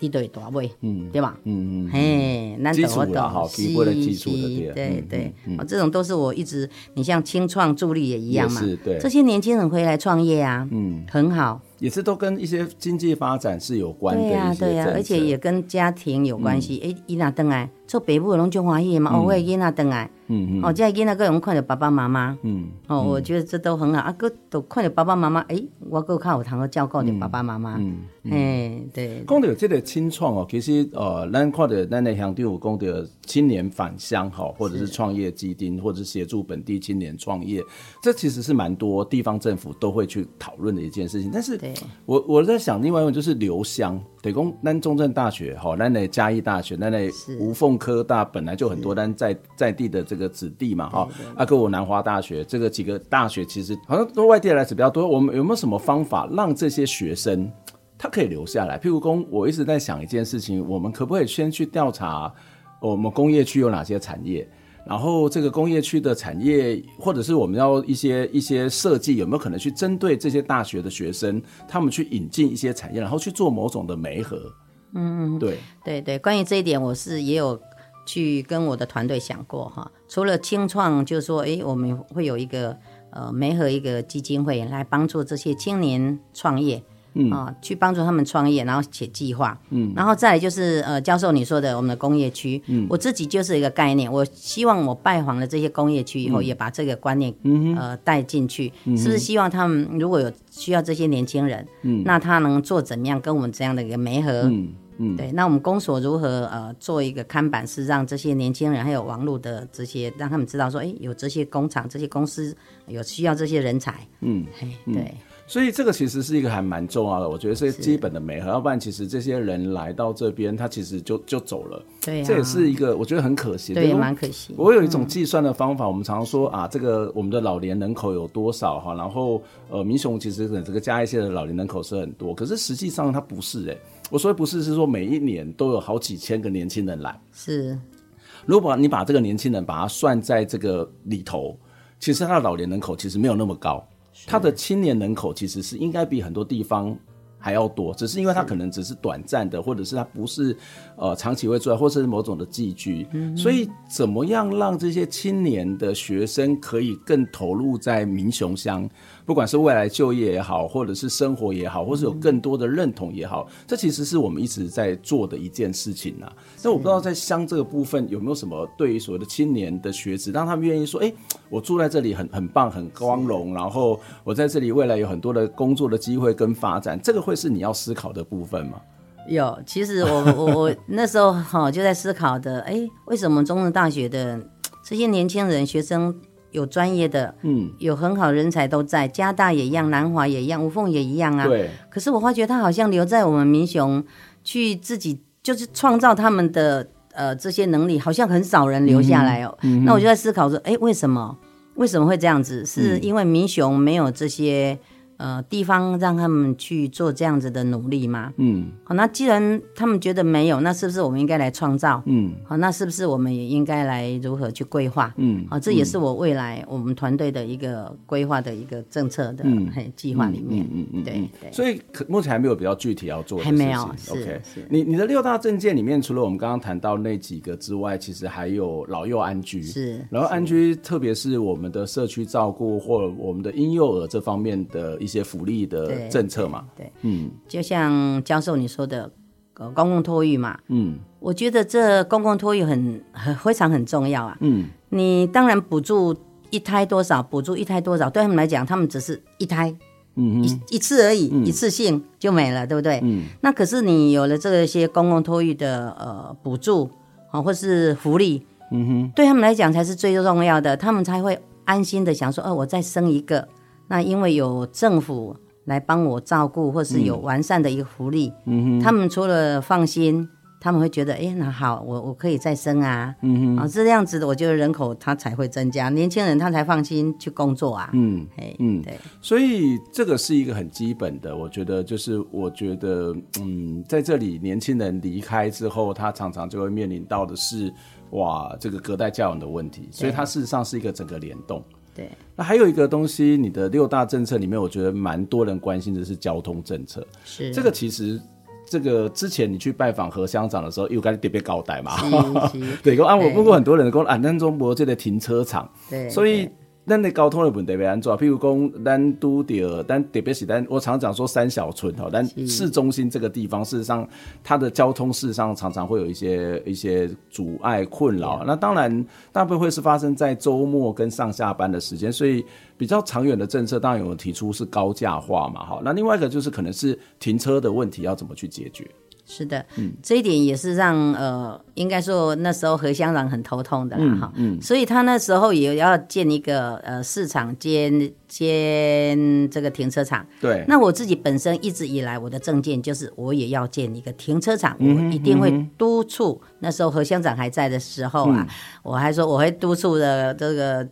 一对大尾，嗯，对吧？嗯嗯，嘿，难得我懂，基本的基础的，对对，哦，这种都是我一直，你像青创助力也一样嘛，是，对，这些年轻人回来创业啊，嗯，很好，也是都跟一些经济发展是有关的，对呀对呀，而且也跟家庭有关系，哎，伊那登来做北部的拢就欢喜嘛，哦，我伊那登来，嗯嗯，哦，这伊那个人看到爸爸妈妈，嗯，哦，我觉得这都很好，啊，哥都看到爸爸妈妈，哎，我够看有堂个教过你爸爸妈妈，嗯，哎，对，讲到这个。青创哦，其实呃，咱看到咱的乡长有讲到青年返乡哈，或者是。创业基金，或者是协助本地青年创业，这其实是蛮多地方政府都会去讨论的一件事情。但是我，我我在想，另外一种就是留乡，得讲咱中正大学哈，咱的嘉义大学，咱的无缝科大本来就很多，咱在在地的这个子弟嘛哈，啊，跟我南华大学这个几个大学，其实好像都外地来子比较多。我们有没有什么方法让这些学生？他可以留下来。譬如说，我一直在想一件事情，我们可不可以先去调查我们工业区有哪些产业？然后这个工业区的产业，或者是我们要一些一些设计，有没有可能去针对这些大学的学生，他们去引进一些产业，然后去做某种的媒合？嗯，对对对，关于这一点，我是也有去跟我的团队想过哈。除了青创，就是说，哎，我们会有一个呃媒合一个基金会来帮助这些青年创业。嗯。啊，去帮助他们创业，然后写计划，嗯，然后再来就是呃，教授你说的我们的工业区，嗯，我自己就是一个概念，我希望我拜访了这些工业区以后，也把这个观念，嗯呃带进去，嗯、是不是希望他们如果有需要这些年轻人，嗯，那他能做怎么样跟我们这样的一个媒合，嗯嗯，对，那我们公所如何呃做一个看板，是让这些年轻人还有网络的这些让他们知道说，哎，有这些工厂、这些公司有需要这些人才，嗯，嘿，对。嗯所以这个其实是一个还蛮重要的，我觉得是基本的媒合，是要不然其实这些人来到这边，他其实就就走了。对、啊，这也是一个我觉得很可惜的。对，蛮可惜。我有一种计算的方法，嗯、我们常常说啊，这个我们的老年人口有多少哈？然后呃，民雄其实这个加一些的老年人口是很多，可是实际上它不是哎、欸。我说不是，是说每一年都有好几千个年轻人来。是，如果你把这个年轻人把它算在这个里头。其实他的老年人口其实没有那么高，它的青年人口其实是应该比很多地方还要多，只是因为它可能只是短暂的，或者是它不是呃长期会出来，或者是某种的寄居。嗯，所以怎么样让这些青年的学生可以更投入在民雄乡？不管是未来就业也好，或者是生活也好，或是有更多的认同也好，这其实是我们一直在做的一件事情呐。那我不知道在乡这个部分有没有什么对于所谓的青年的学子，让他们愿意说：“哎，我住在这里很很棒，很光荣，然后我在这里未来有很多的工作的机会跟发展。”这个会是你要思考的部分吗？有，其实我我我那时候哈就在思考的，哎，为什么中正大学的这些年轻人学生？有专业的，嗯，有很好人才都在，加大也一样，南华也一样，吴凤也一样啊。对。可是我发觉他好像留在我们民雄，去自己就是创造他们的呃这些能力，好像很少人留下来哦。嗯。那我就在思考说，哎，为什么？为什么会这样子？是因为民雄没有这些。呃，地方让他们去做这样子的努力吗？嗯，好，那既然他们觉得没有，那是不是我们应该来创造？嗯，好，那是不是我们也应该来如何去规划？嗯，好，这也是我未来我们团队的一个规划的一个政策的计划里面。嗯嗯，对对。所以可目前还没有比较具体要做的，还没有。OK，你你的六大证件里面，除了我们刚刚谈到那几个之外，其实还有老幼安居。是，然后安居，特别是我们的社区照顾或我们的婴幼儿这方面的。一些福利的政策嘛，对，对，对，嗯，就像教授你说的，呃，公共托育嘛，嗯，我觉得这公共托育很很非常很重要啊，嗯，你当然补助一胎多少，补助一胎多少，对他们来讲，他们只是一胎，嗯一一次而已，嗯，一次性就没了，对不对？嗯，那可是你有了这些公共托育的呃补助啊，或是福利，嗯哼，对他们来讲才是最重要的，他们才会安心的想说，哦，我再生一个。那因为有政府来帮我照顾，或是有完善的一个福利，嗯，他们除了放心，他们会觉得，哎，那好，我我可以再生啊，嗯哼，啊，这样子的，我觉得人口它才会增加，年轻人他才放心去工作啊，嗯，哎，嗯，对，所以这个是一个很基本的，我觉得就是，我觉得，嗯，在这里年轻人离开之后，他常常就会面临到的是，哇，这个隔代教养的问题，所以它事实上是一个整个联动。对，那还有一个东西，你的六大政策里面，我觉得蛮多人关心的是交通政策。是这个，其实这个之前你去拜访何乡长的时候，又该特别交代嘛。对，我啊，我问过很多人，讲啊，咱中国这个停车场，对，所以。咱的交通的问题要安怎？譬如讲，咱拄到，咱特别是咱，我常讲说三小村哈，但市中心这个地方，事实上它的交通事实上常常会有一些一些阻碍困扰。那当然，大部分会是发生在周末跟上下班的时间，所以比较长远的政策，当然有提出是高价化嘛，哈。那另外一个就是可能是停车的问题要怎么去解决？是的，嗯，这一点也是让呃，应该说那时候何乡长很头痛的啦，哈，嗯，所以他那时候也要建一个呃市场兼兼这个停车场，对。那我自己本身一直以来我的证件就是我也要建一个停车场，我一定会督促。那时候何乡长还在的时候啊，我还说我会督促的这个。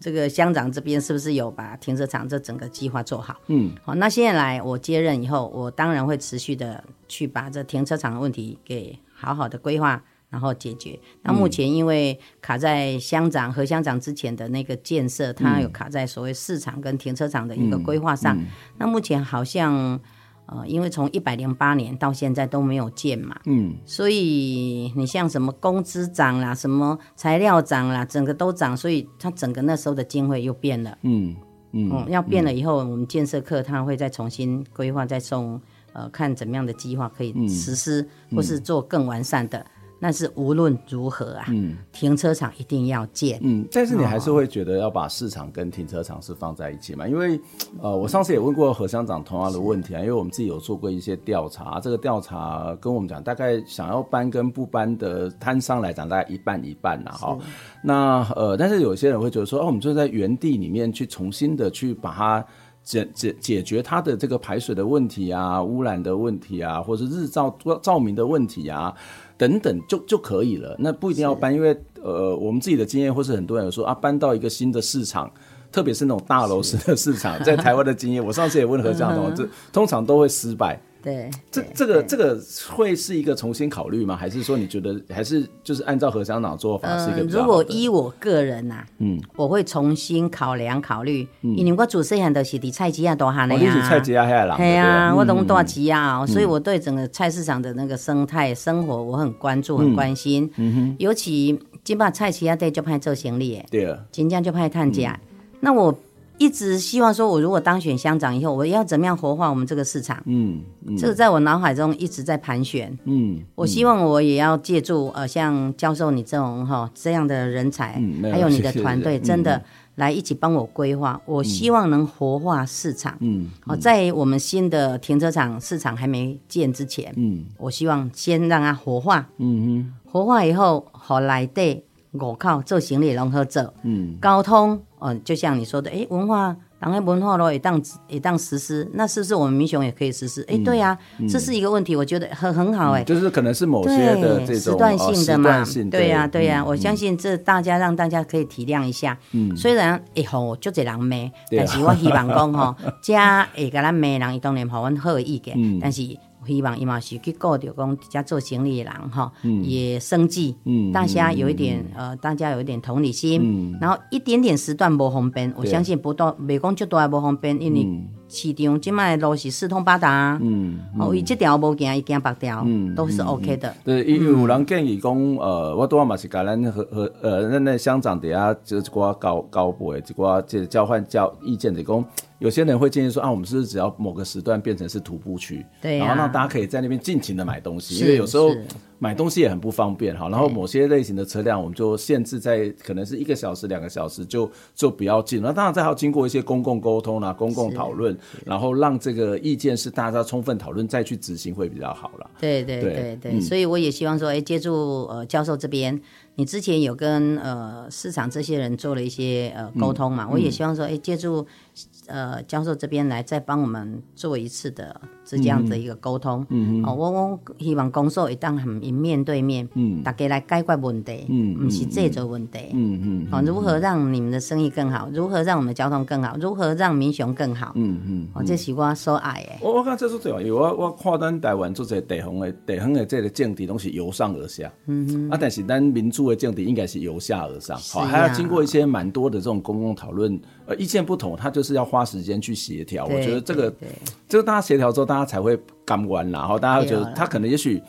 这个乡长这边是不是有把停车场这整个计划做好？嗯，好，那现在来我接任以后，我当然会持续的去把这停车场的问题给好好的规划，然后解决。那目前因为卡在乡长和乡长之前的那个建设，它有卡在所谓市场跟停车场的一个规划上。那目前好像。呃，因为从一百零八年到现在都没有建嘛，嗯，所以你像什么工资涨啦，什么材料涨啦，整个都涨，所以它整个那时候的经费又变了，嗯嗯，嗯，要变了以后，我们建设课他会再重新规划，再送呃看怎么样的计划可以实施，或是做更完善的。那是无论如何啊，嗯，停车场一定要建，嗯，但是你还是会觉得要把市场跟停车场是放在一起嘛？因为，呃，我上次也问过何乡长同样的问题啊，因为我们自己有做过一些调查，这个调查跟我们讲，大概想要搬跟不搬的摊商来讲，大概一半一半呐，哈。那呃，但是有些人会觉得说，哦，我们就在原地里面去重新的去把它解解解决它的这个排水的问题啊、污染的问题啊，或者是日照照明的问题啊。等等就就可以了，那不一定要搬，因为呃，我们自己的经验或是很多人有说啊，搬到一个新的市场，特别是那种大楼式的市场，在台湾的经验，我上次也问何校长，这通常都会失败。对，这这个这个会是一个重新考虑吗？还是说你觉得还是就是按照何乡长做法是一个？如果依我个人呐，嗯，我会重新考量考虑，因为我自细汉都是在菜市啊大汉的呀，你是菜市啊遐人，系啊，我懂大市啊，所以我对整个菜市场的那个生态生活我很关注、很关心，嗯哼，尤其今把菜市仔对就派做行李，对啊，今将就派探家，那我。一直希望说，我如果当选乡长以后，我要怎么样活化我们这个市场？嗯，嗯，这个在我脑海中一直在盘旋。嗯，我希望我也要借助呃，像教授你这种哈这样的人才，嗯、还有你的团队，真的来一起帮我规划。嗯、我希望能活化市场。嗯，好，在我们新的停车场市场还没建之前，嗯，我希望先让它活化。嗯哼，活化以后，好来对。我靠，做行李融合者，嗯，交通，嗯、呃，就像你说的，哎，文化，当然文化咯，也当也当实施，那是不是我们民雄也可以实施？哎，对呀、啊，嗯、这是一个问题，我觉得很很好，哎、嗯，就是可能是某些的这种时段性的嘛，哦、对呀、啊，对呀、啊，嗯、我相信这大家让大家可以体谅一下，嗯，虽然以后就这人骂，嗯、但是我希望讲吼，家会给咱骂人，伊当然好阮好意见，嗯、但是。希望伊嘛是去顾着讲家做行李的人哈，也生计，大家有一点呃，大家有一点同理心，然后一点点时段无方便，我相信不到袂讲绝对不方便，因为市场今麦路是四通八达，嗯，哦，伊即条无行，伊行白条，都是 OK 的。对，因为有人建议讲，呃，我多嘛是甲咱和和呃，那那乡长底下就是一寡高高部的，一寡这交换交意见的讲。有些人会建议说啊，我们是不是只要某个时段变成是徒步区，对啊、然后让大家可以在那边尽情的买东西，因为有时候买东西也很不方便哈。然后某些类型的车辆，我们就限制在可能是一个小时、两个小时就就不要进。那当然，再要经过一些公共沟通啊、公共讨论，然后让这个意见是大家充分讨论再去执行会比较好了。对对对对，对嗯、所以我也希望说，哎，借助呃教授这边。你之前有跟呃市场这些人做了一些呃沟通嘛？嗯嗯、我也希望说，哎，借助呃教授这边来再帮我们做一次的这样的一个沟通。嗯嗯。哦，我我希望公所一旦很面对面，嗯，大家来解决问题，嗯，不是制造问题，嗯嗯。哦，如何让你们的生意更好？如何让我们的交通更好？如何让民雄更好？嗯嗯。哦，这是我所爱的。我我看这是最重要，我我看咱台湾做这地方的地方的这个政治都是由上而下。嗯嗯。啊，但是咱民主。政敌应该是由下而上，好，还要经过一些蛮多的这种公共讨论，呃，意见不同，他就是要花时间去协调。我觉得这个，这个大家协调之后，大家才会甘完，然后大家会觉得他可能也许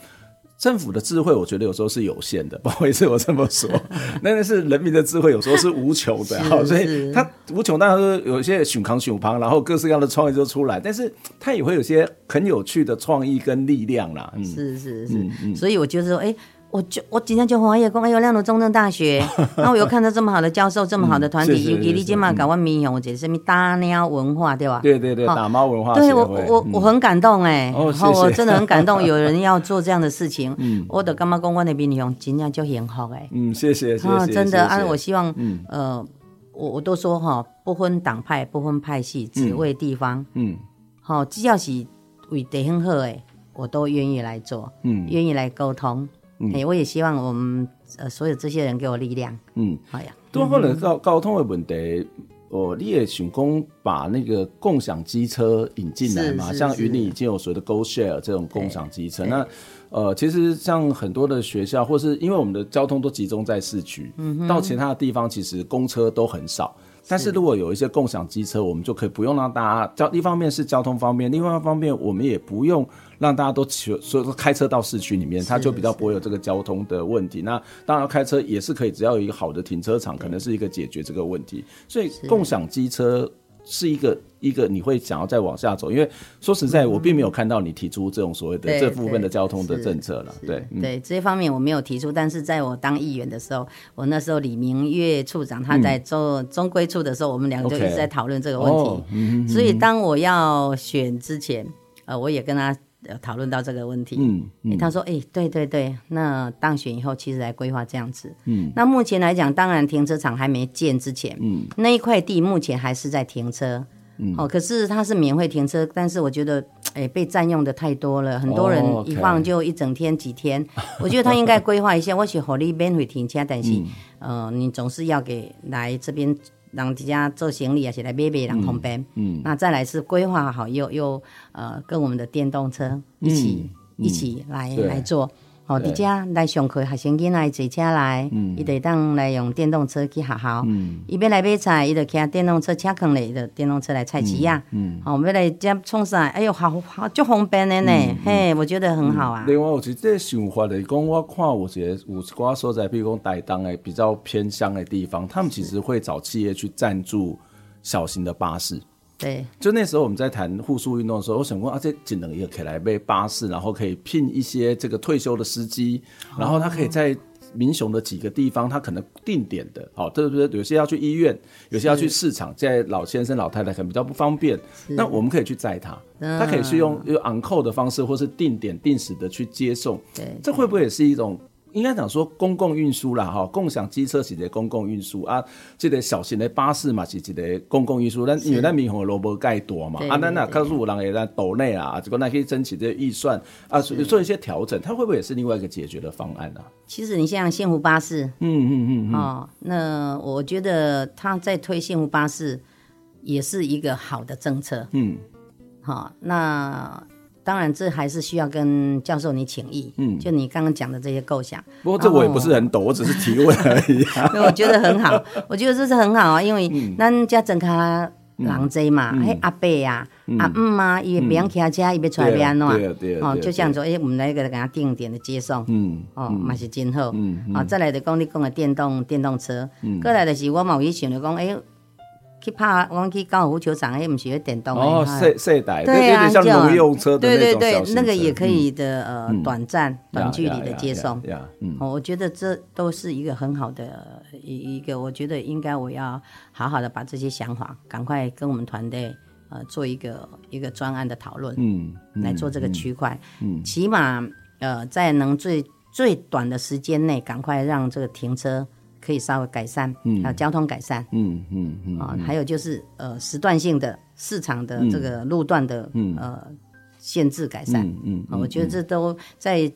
政府的智慧，我觉得有时候是有限的，不好意思，我这么说，那个是人民的智慧，有时候是无穷的，好，所以他无穷，当然说有一些熊扛熊旁，然后各式各样的创意就出来，但是他也会有些很有趣的创意跟力量啦。嗯，是是是，所以我觉得说，哎。我就我今天就黄叶公，哎呦，亮罗中正大学，那我又看到这么好的教授，这么好的团体，尤其你今嘛搞完民雄，我觉得什么大喵文化，对吧？对对对，打猫文化。对我我我很感动哎，然后我真的很感动，有人要做这样的事情。嗯，我的干妈公关的民雄今天就很好哎。嗯，谢谢谢谢。真的啊，我希望，呃，我我都说哈，不分党派，不分派系，只为地方。嗯，好，只要是为地方好哎，我都愿意来做，嗯，愿意来沟通。哎，我也希望我们呃所有这些人给我力量。嗯，好呀。多可能交交通的问题，哦，你也想讲把那个共享机车引进来嘛？像云里已经有所谓的 GoShare 这种共享机车，那呃，其实像很多的学校，或是因为我们的交通都集中在市区，嗯，到其他的地方其实公车都很少。但是如果有一些共享机车，我们就可以不用让大家交，一方面是交通方便，另外一方面我们也不用让大家都骑，所以说开车到市区里面，它就比较不会有这个交通的问题。那当然开车也是可以，只要有一个好的停车场，可能是一个解决这个问题。所以共享机车。是一个一个你会想要再往下走，因为说实在，我并没有看到你提出这种所谓的这部分的交通的政策了。对对，这一方面我没有提出，但是在我当议员的时候，我那时候李明月处长他在做中规处的时候，我们两个就一直在讨论这个问题。所以当我要选之前，呃，我也跟他。讨论到这个问题，嗯，嗯，他说，哎、欸，对对对，那当选以后，其实来规划这样子，嗯，那目前来讲，当然停车场还没建之前，嗯，那一块地目前还是在停车，嗯，哦，可是它是免费停车，但是我觉得，哎、欸，被占用的太多了，很多人一放就一整天几天，哦 okay、我觉得他应该规划一下，我是合理免费停车，但是，嗯、呃，你总是要给来这边。让大家做行李，啊是来买买，人方便。那再来是规划好，又又呃，跟我们的电动车一起、嗯、一起来、嗯、来做。哦，伫遮来上课，学生囡仔坐车来，伊就当来用电动车去学校。伊要来买菜，伊就骑电动车车坑嘞，就电动车来菜市啊。哦，要来遮创啥？哎哟，好好就方便的呢。嘿，我觉得很好啊。另外，有一个想法来讲，我看有些有寡所在，比如讲台东的比较偏乡的地方，他们其实会找企业去赞助小型的巴士。对，就那时候我们在谈护树运动的时候，我想问啊，这只能一个可以来被巴士，然后可以聘一些这个退休的司机，然后他可以在民雄的几个地方，他可能定点的，好，对不对？有些要去医院，有些要去市场，在老先生老太太可能比较不方便，那我们可以去载他，他可以是用用 on call 的方式，或是定点定时的去接送，对，这会不会也是一种？应该讲说公共运输啦，哈，共享机车是一个公共运输啊，这个小型的巴士嘛是一个公共运输，但因为咱民红萝卜盖多嘛，啊，那那告诉我人也在岛内啊，这个那可以争取这个预算啊，做一些调整，它会不会也是另外一个解决的方案呢？其实你像幸福巴士，嗯嗯嗯，哦，那我觉得他在推幸福巴士也是一个好的政策，嗯，好，那。当然，这还是需要跟教授你请益。嗯，就你刚刚讲的这些构想。不过这我也不是很懂，我只是提问而已。我觉得很好，我觉得这是很好啊，因为咱家整卡人济嘛，哎阿伯呀、阿姆啊，伊别人骑车，伊别出来别安怎？对对哦，就像说，哎，我们来个给他定点的接送。嗯，哦，嘛是真好。嗯，好，再来就讲你讲的电动电动车。嗯，过来的是我某一想就讲，哎。去拍，我们去高尔夫球场，哎，不是有电动的哦，赛赛台，对啊，像农用车的那种对对对，那个也可以的，呃，短暂、短距离的接送。嗯，我觉得这都是一个很好的一一个，我觉得应该我要好好的把这些想法赶快跟我们团队呃做一个一个专案的讨论，嗯，来做这个区块，嗯，起码呃在能最最短的时间内赶快让这个停车。可以稍微改善，还有交通改善，嗯嗯嗯，啊，还有就是呃时段性的市场的这个路段的呃限制改善，嗯嗯，我觉得这都在。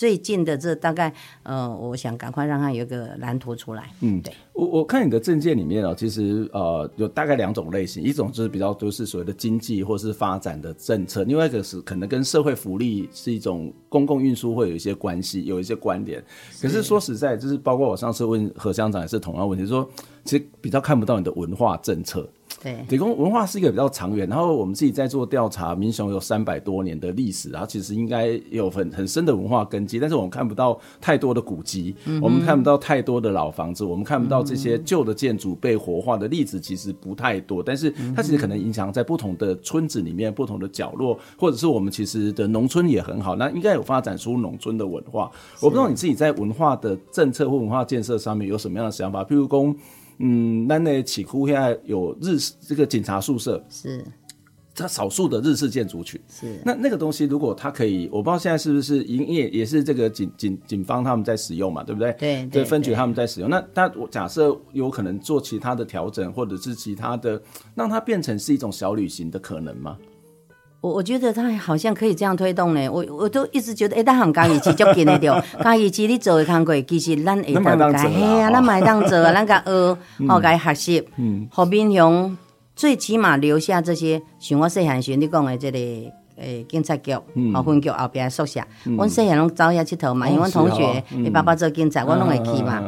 最近的这大概，呃，我想赶快让他有一个蓝图出来。嗯，对我我看你的政见里面哦，其实呃有大概两种类型，一种就是比较都是所谓的经济或是发展的政策，另外一个是可能跟社会福利是一种公共运输会有一些关系，有一些关联。可是说实在，就是包括我上次问何乡长也是同样问题，说其实比较看不到你的文化政策。对，理工文化是一个比较长远，然后我们自己在做调查，民雄有三百多年的历史，然后其实应该有很很深的文化根基，但是我们看不到太多的古迹，嗯、我们看不到太多的老房子，我们看不到这些旧的建筑被活化的例子，其实不太多。但是它其实可能影响在不同的村子里面、不同的角落，或者是我们其实的农村也很好，那应该有发展出农村的文化。我不知道你自己在文化的政策或文化建设上面有什么样的想法，譬如说。嗯，那那起库现在有日式这个警察宿舍，是它少数的日式建筑群。是那那个东西，如果它可以，我不知道现在是不是营业，也是这个警警警方他们在使用嘛，对不对？对对，分局他们在使用。那它我假设有可能做其他的调整，或者是其他的，让它变成是一种小旅行的可能吗？我我觉得他好像可以这样推动呢。我我都一直觉得，哎，咱行嘉义市足近的对，嘉义市你做的工作，其实咱会当改，嘿啊，咱买当做啊，咱甲学，哦，甲学习，嗯，和民雄最起码留下这些，像我细汉时你讲的这个，诶，警察局，哦，分局后边的宿舍，阮细汉拢走遐佚佗嘛，因为阮同学，伊爸爸做警察，我拢会去嘛。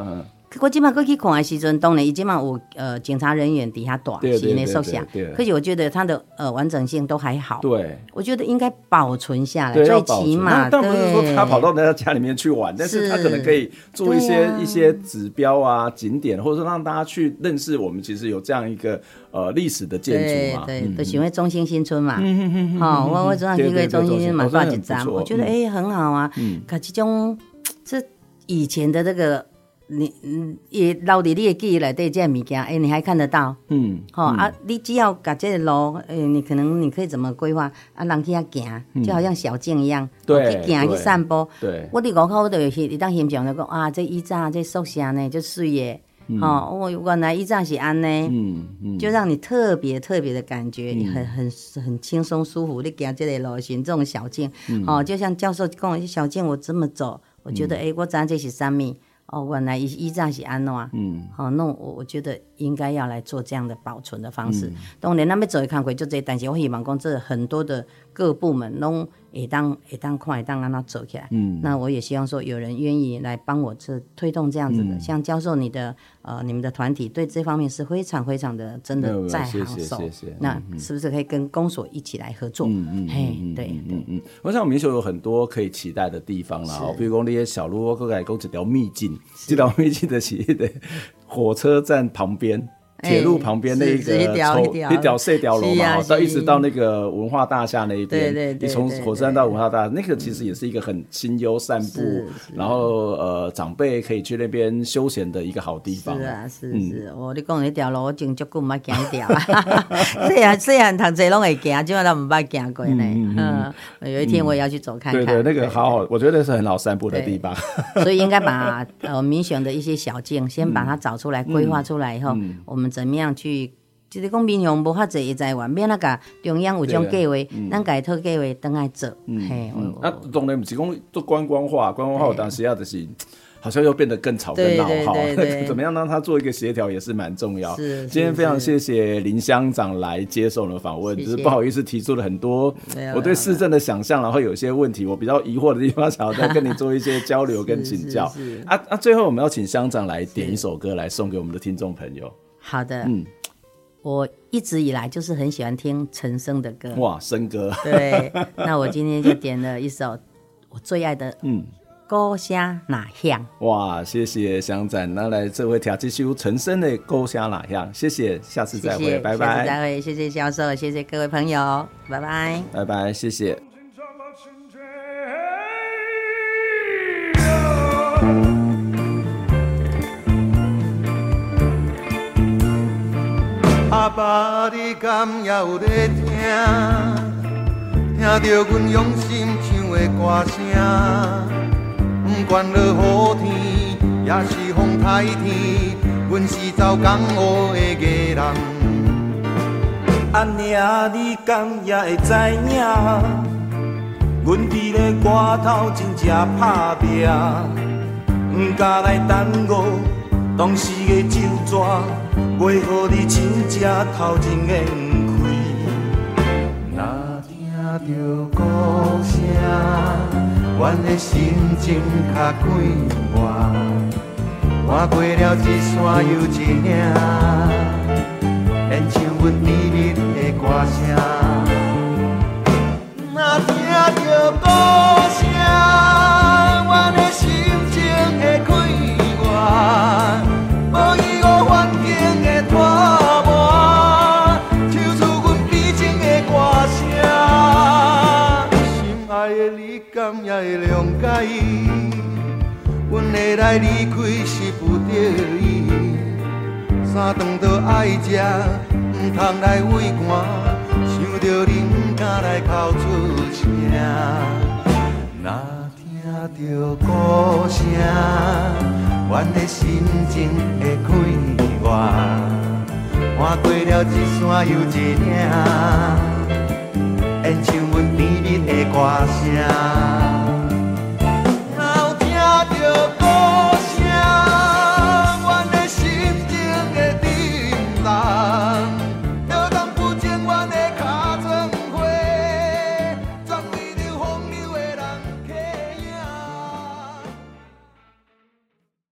我今嘛过去看的时阵，当然伊今嘛有呃警察人员底下住，是那宿舍。可是我觉得它的呃完整性都还好。对，我觉得应该保存下来，最起码。但不是说他跑到人家家里面去玩，但是他可能可以做一些一些指标啊、景点，或者说让大家去认识我们其实有这样一个呃历史的建筑嘛。对，都喜欢中心新村嘛。好，我我昨天去过中心新村嘛，挂几张，我觉得哎很好啊。嗯，可这种这以前的这个。你嗯也留伫你的记忆内底这些物件，哎，你还看得到，嗯，好啊，你只要把这个路，哎，你可能你可以怎么规划啊？人去遐行，就好像小径一样，对，去行去散步。对，我伫外口我都有去，你当欣赏就讲啊，这以前这宿舍呢，就水耶，哦，我原来以前是安呢，嗯嗯，就让你特别特别的感觉，你很很很轻松舒服。你行这个路寻这种小径，哦，就像教授跟我说小径，我这么走，我觉得哎，我知道这是啥物。哦，原来一一这样是安怎？嗯，好、哦，那我我觉得应该要来做这样的保存的方式。嗯、当然，那边走一看过就这些，担心我希望讲这很多的各部门拢。也当也当快也当让它走起来。嗯，那我也希望说有人愿意来帮我这推动这样子的，嗯、像教授你的呃你们的团体对这方面是非常非常的真的在行手。谢谢，谢谢。那是不是可以跟公所一起来合作？嗯嗯，嘿，对对嗯嗯。我想民雄有很多可以期待的地方啦，比如讲那些小路，我过来讲一条秘境，这条秘境的企业的火车站旁边。铁路旁边那一个抽一条四条楼嘛，到一直到那个文化大厦那一边，对对，你从火车站到文化大厦，那个其实也是一个很清幽散步，然后呃长辈可以去那边休闲的一个好地方。是啊，是是，我你讲那条路，我真足够唔捌行一条，虽然虽然读册拢会行，基本上唔捌行过呢。嗯，有一天我也要去走看看。对对，那个好好，我觉得是很好散步的地方。所以应该把呃民雄的一些小径先把它找出来，规划出来以后，我们。怎么样去？就是讲民雄无法做一在外免那个中央有种计划，咱改套计划等来做。嘿，那当然不是讲做观光化，观光化我当时要的是，好像又变得更吵更闹哈。怎么样让他做一个协调也是蛮重要。是，今天非常谢谢林乡长来接受我们访问，只是不好意思提出了很多我对市政的想象，然后有些问题我比较疑惑的地方，想要再跟你做一些交流跟 请教。啊啊，最后我们要请乡长来点一首歌来送给我们的听众朋友。好的，嗯，我一直以来就是很喜欢听陈升的歌，哇，升歌，对，那我今天就点了一首我最爱的，嗯，故乡哪乡，哇，谢谢乡长，那来这位调这首陈升的故乡哪乡，谢谢，下次再会，谢谢拜拜，下次再会，谢谢教授，谢谢各位朋友，拜拜，拜拜，谢谢。阿爸，你敢也有在听？听着阮用心唱的歌声，不管落雨天，也是风台天，阮是走江湖的艺人。阿娘，你敢也会知影？阮伫咧歌头真正打拼，不敢来耽误当时的酒桌。为何你真正头前免开？若听到歌声，阮的心情较快活。看过了一山又一岭，连唱阮甜蜜的歌声。来离开是不得已。三顿都爱食，毋通来畏寒。想着你毋敢来哭出声。若听着歌声，阮的心情会快活。看过了一山又一岭，演唱阮甜蜜的歌声。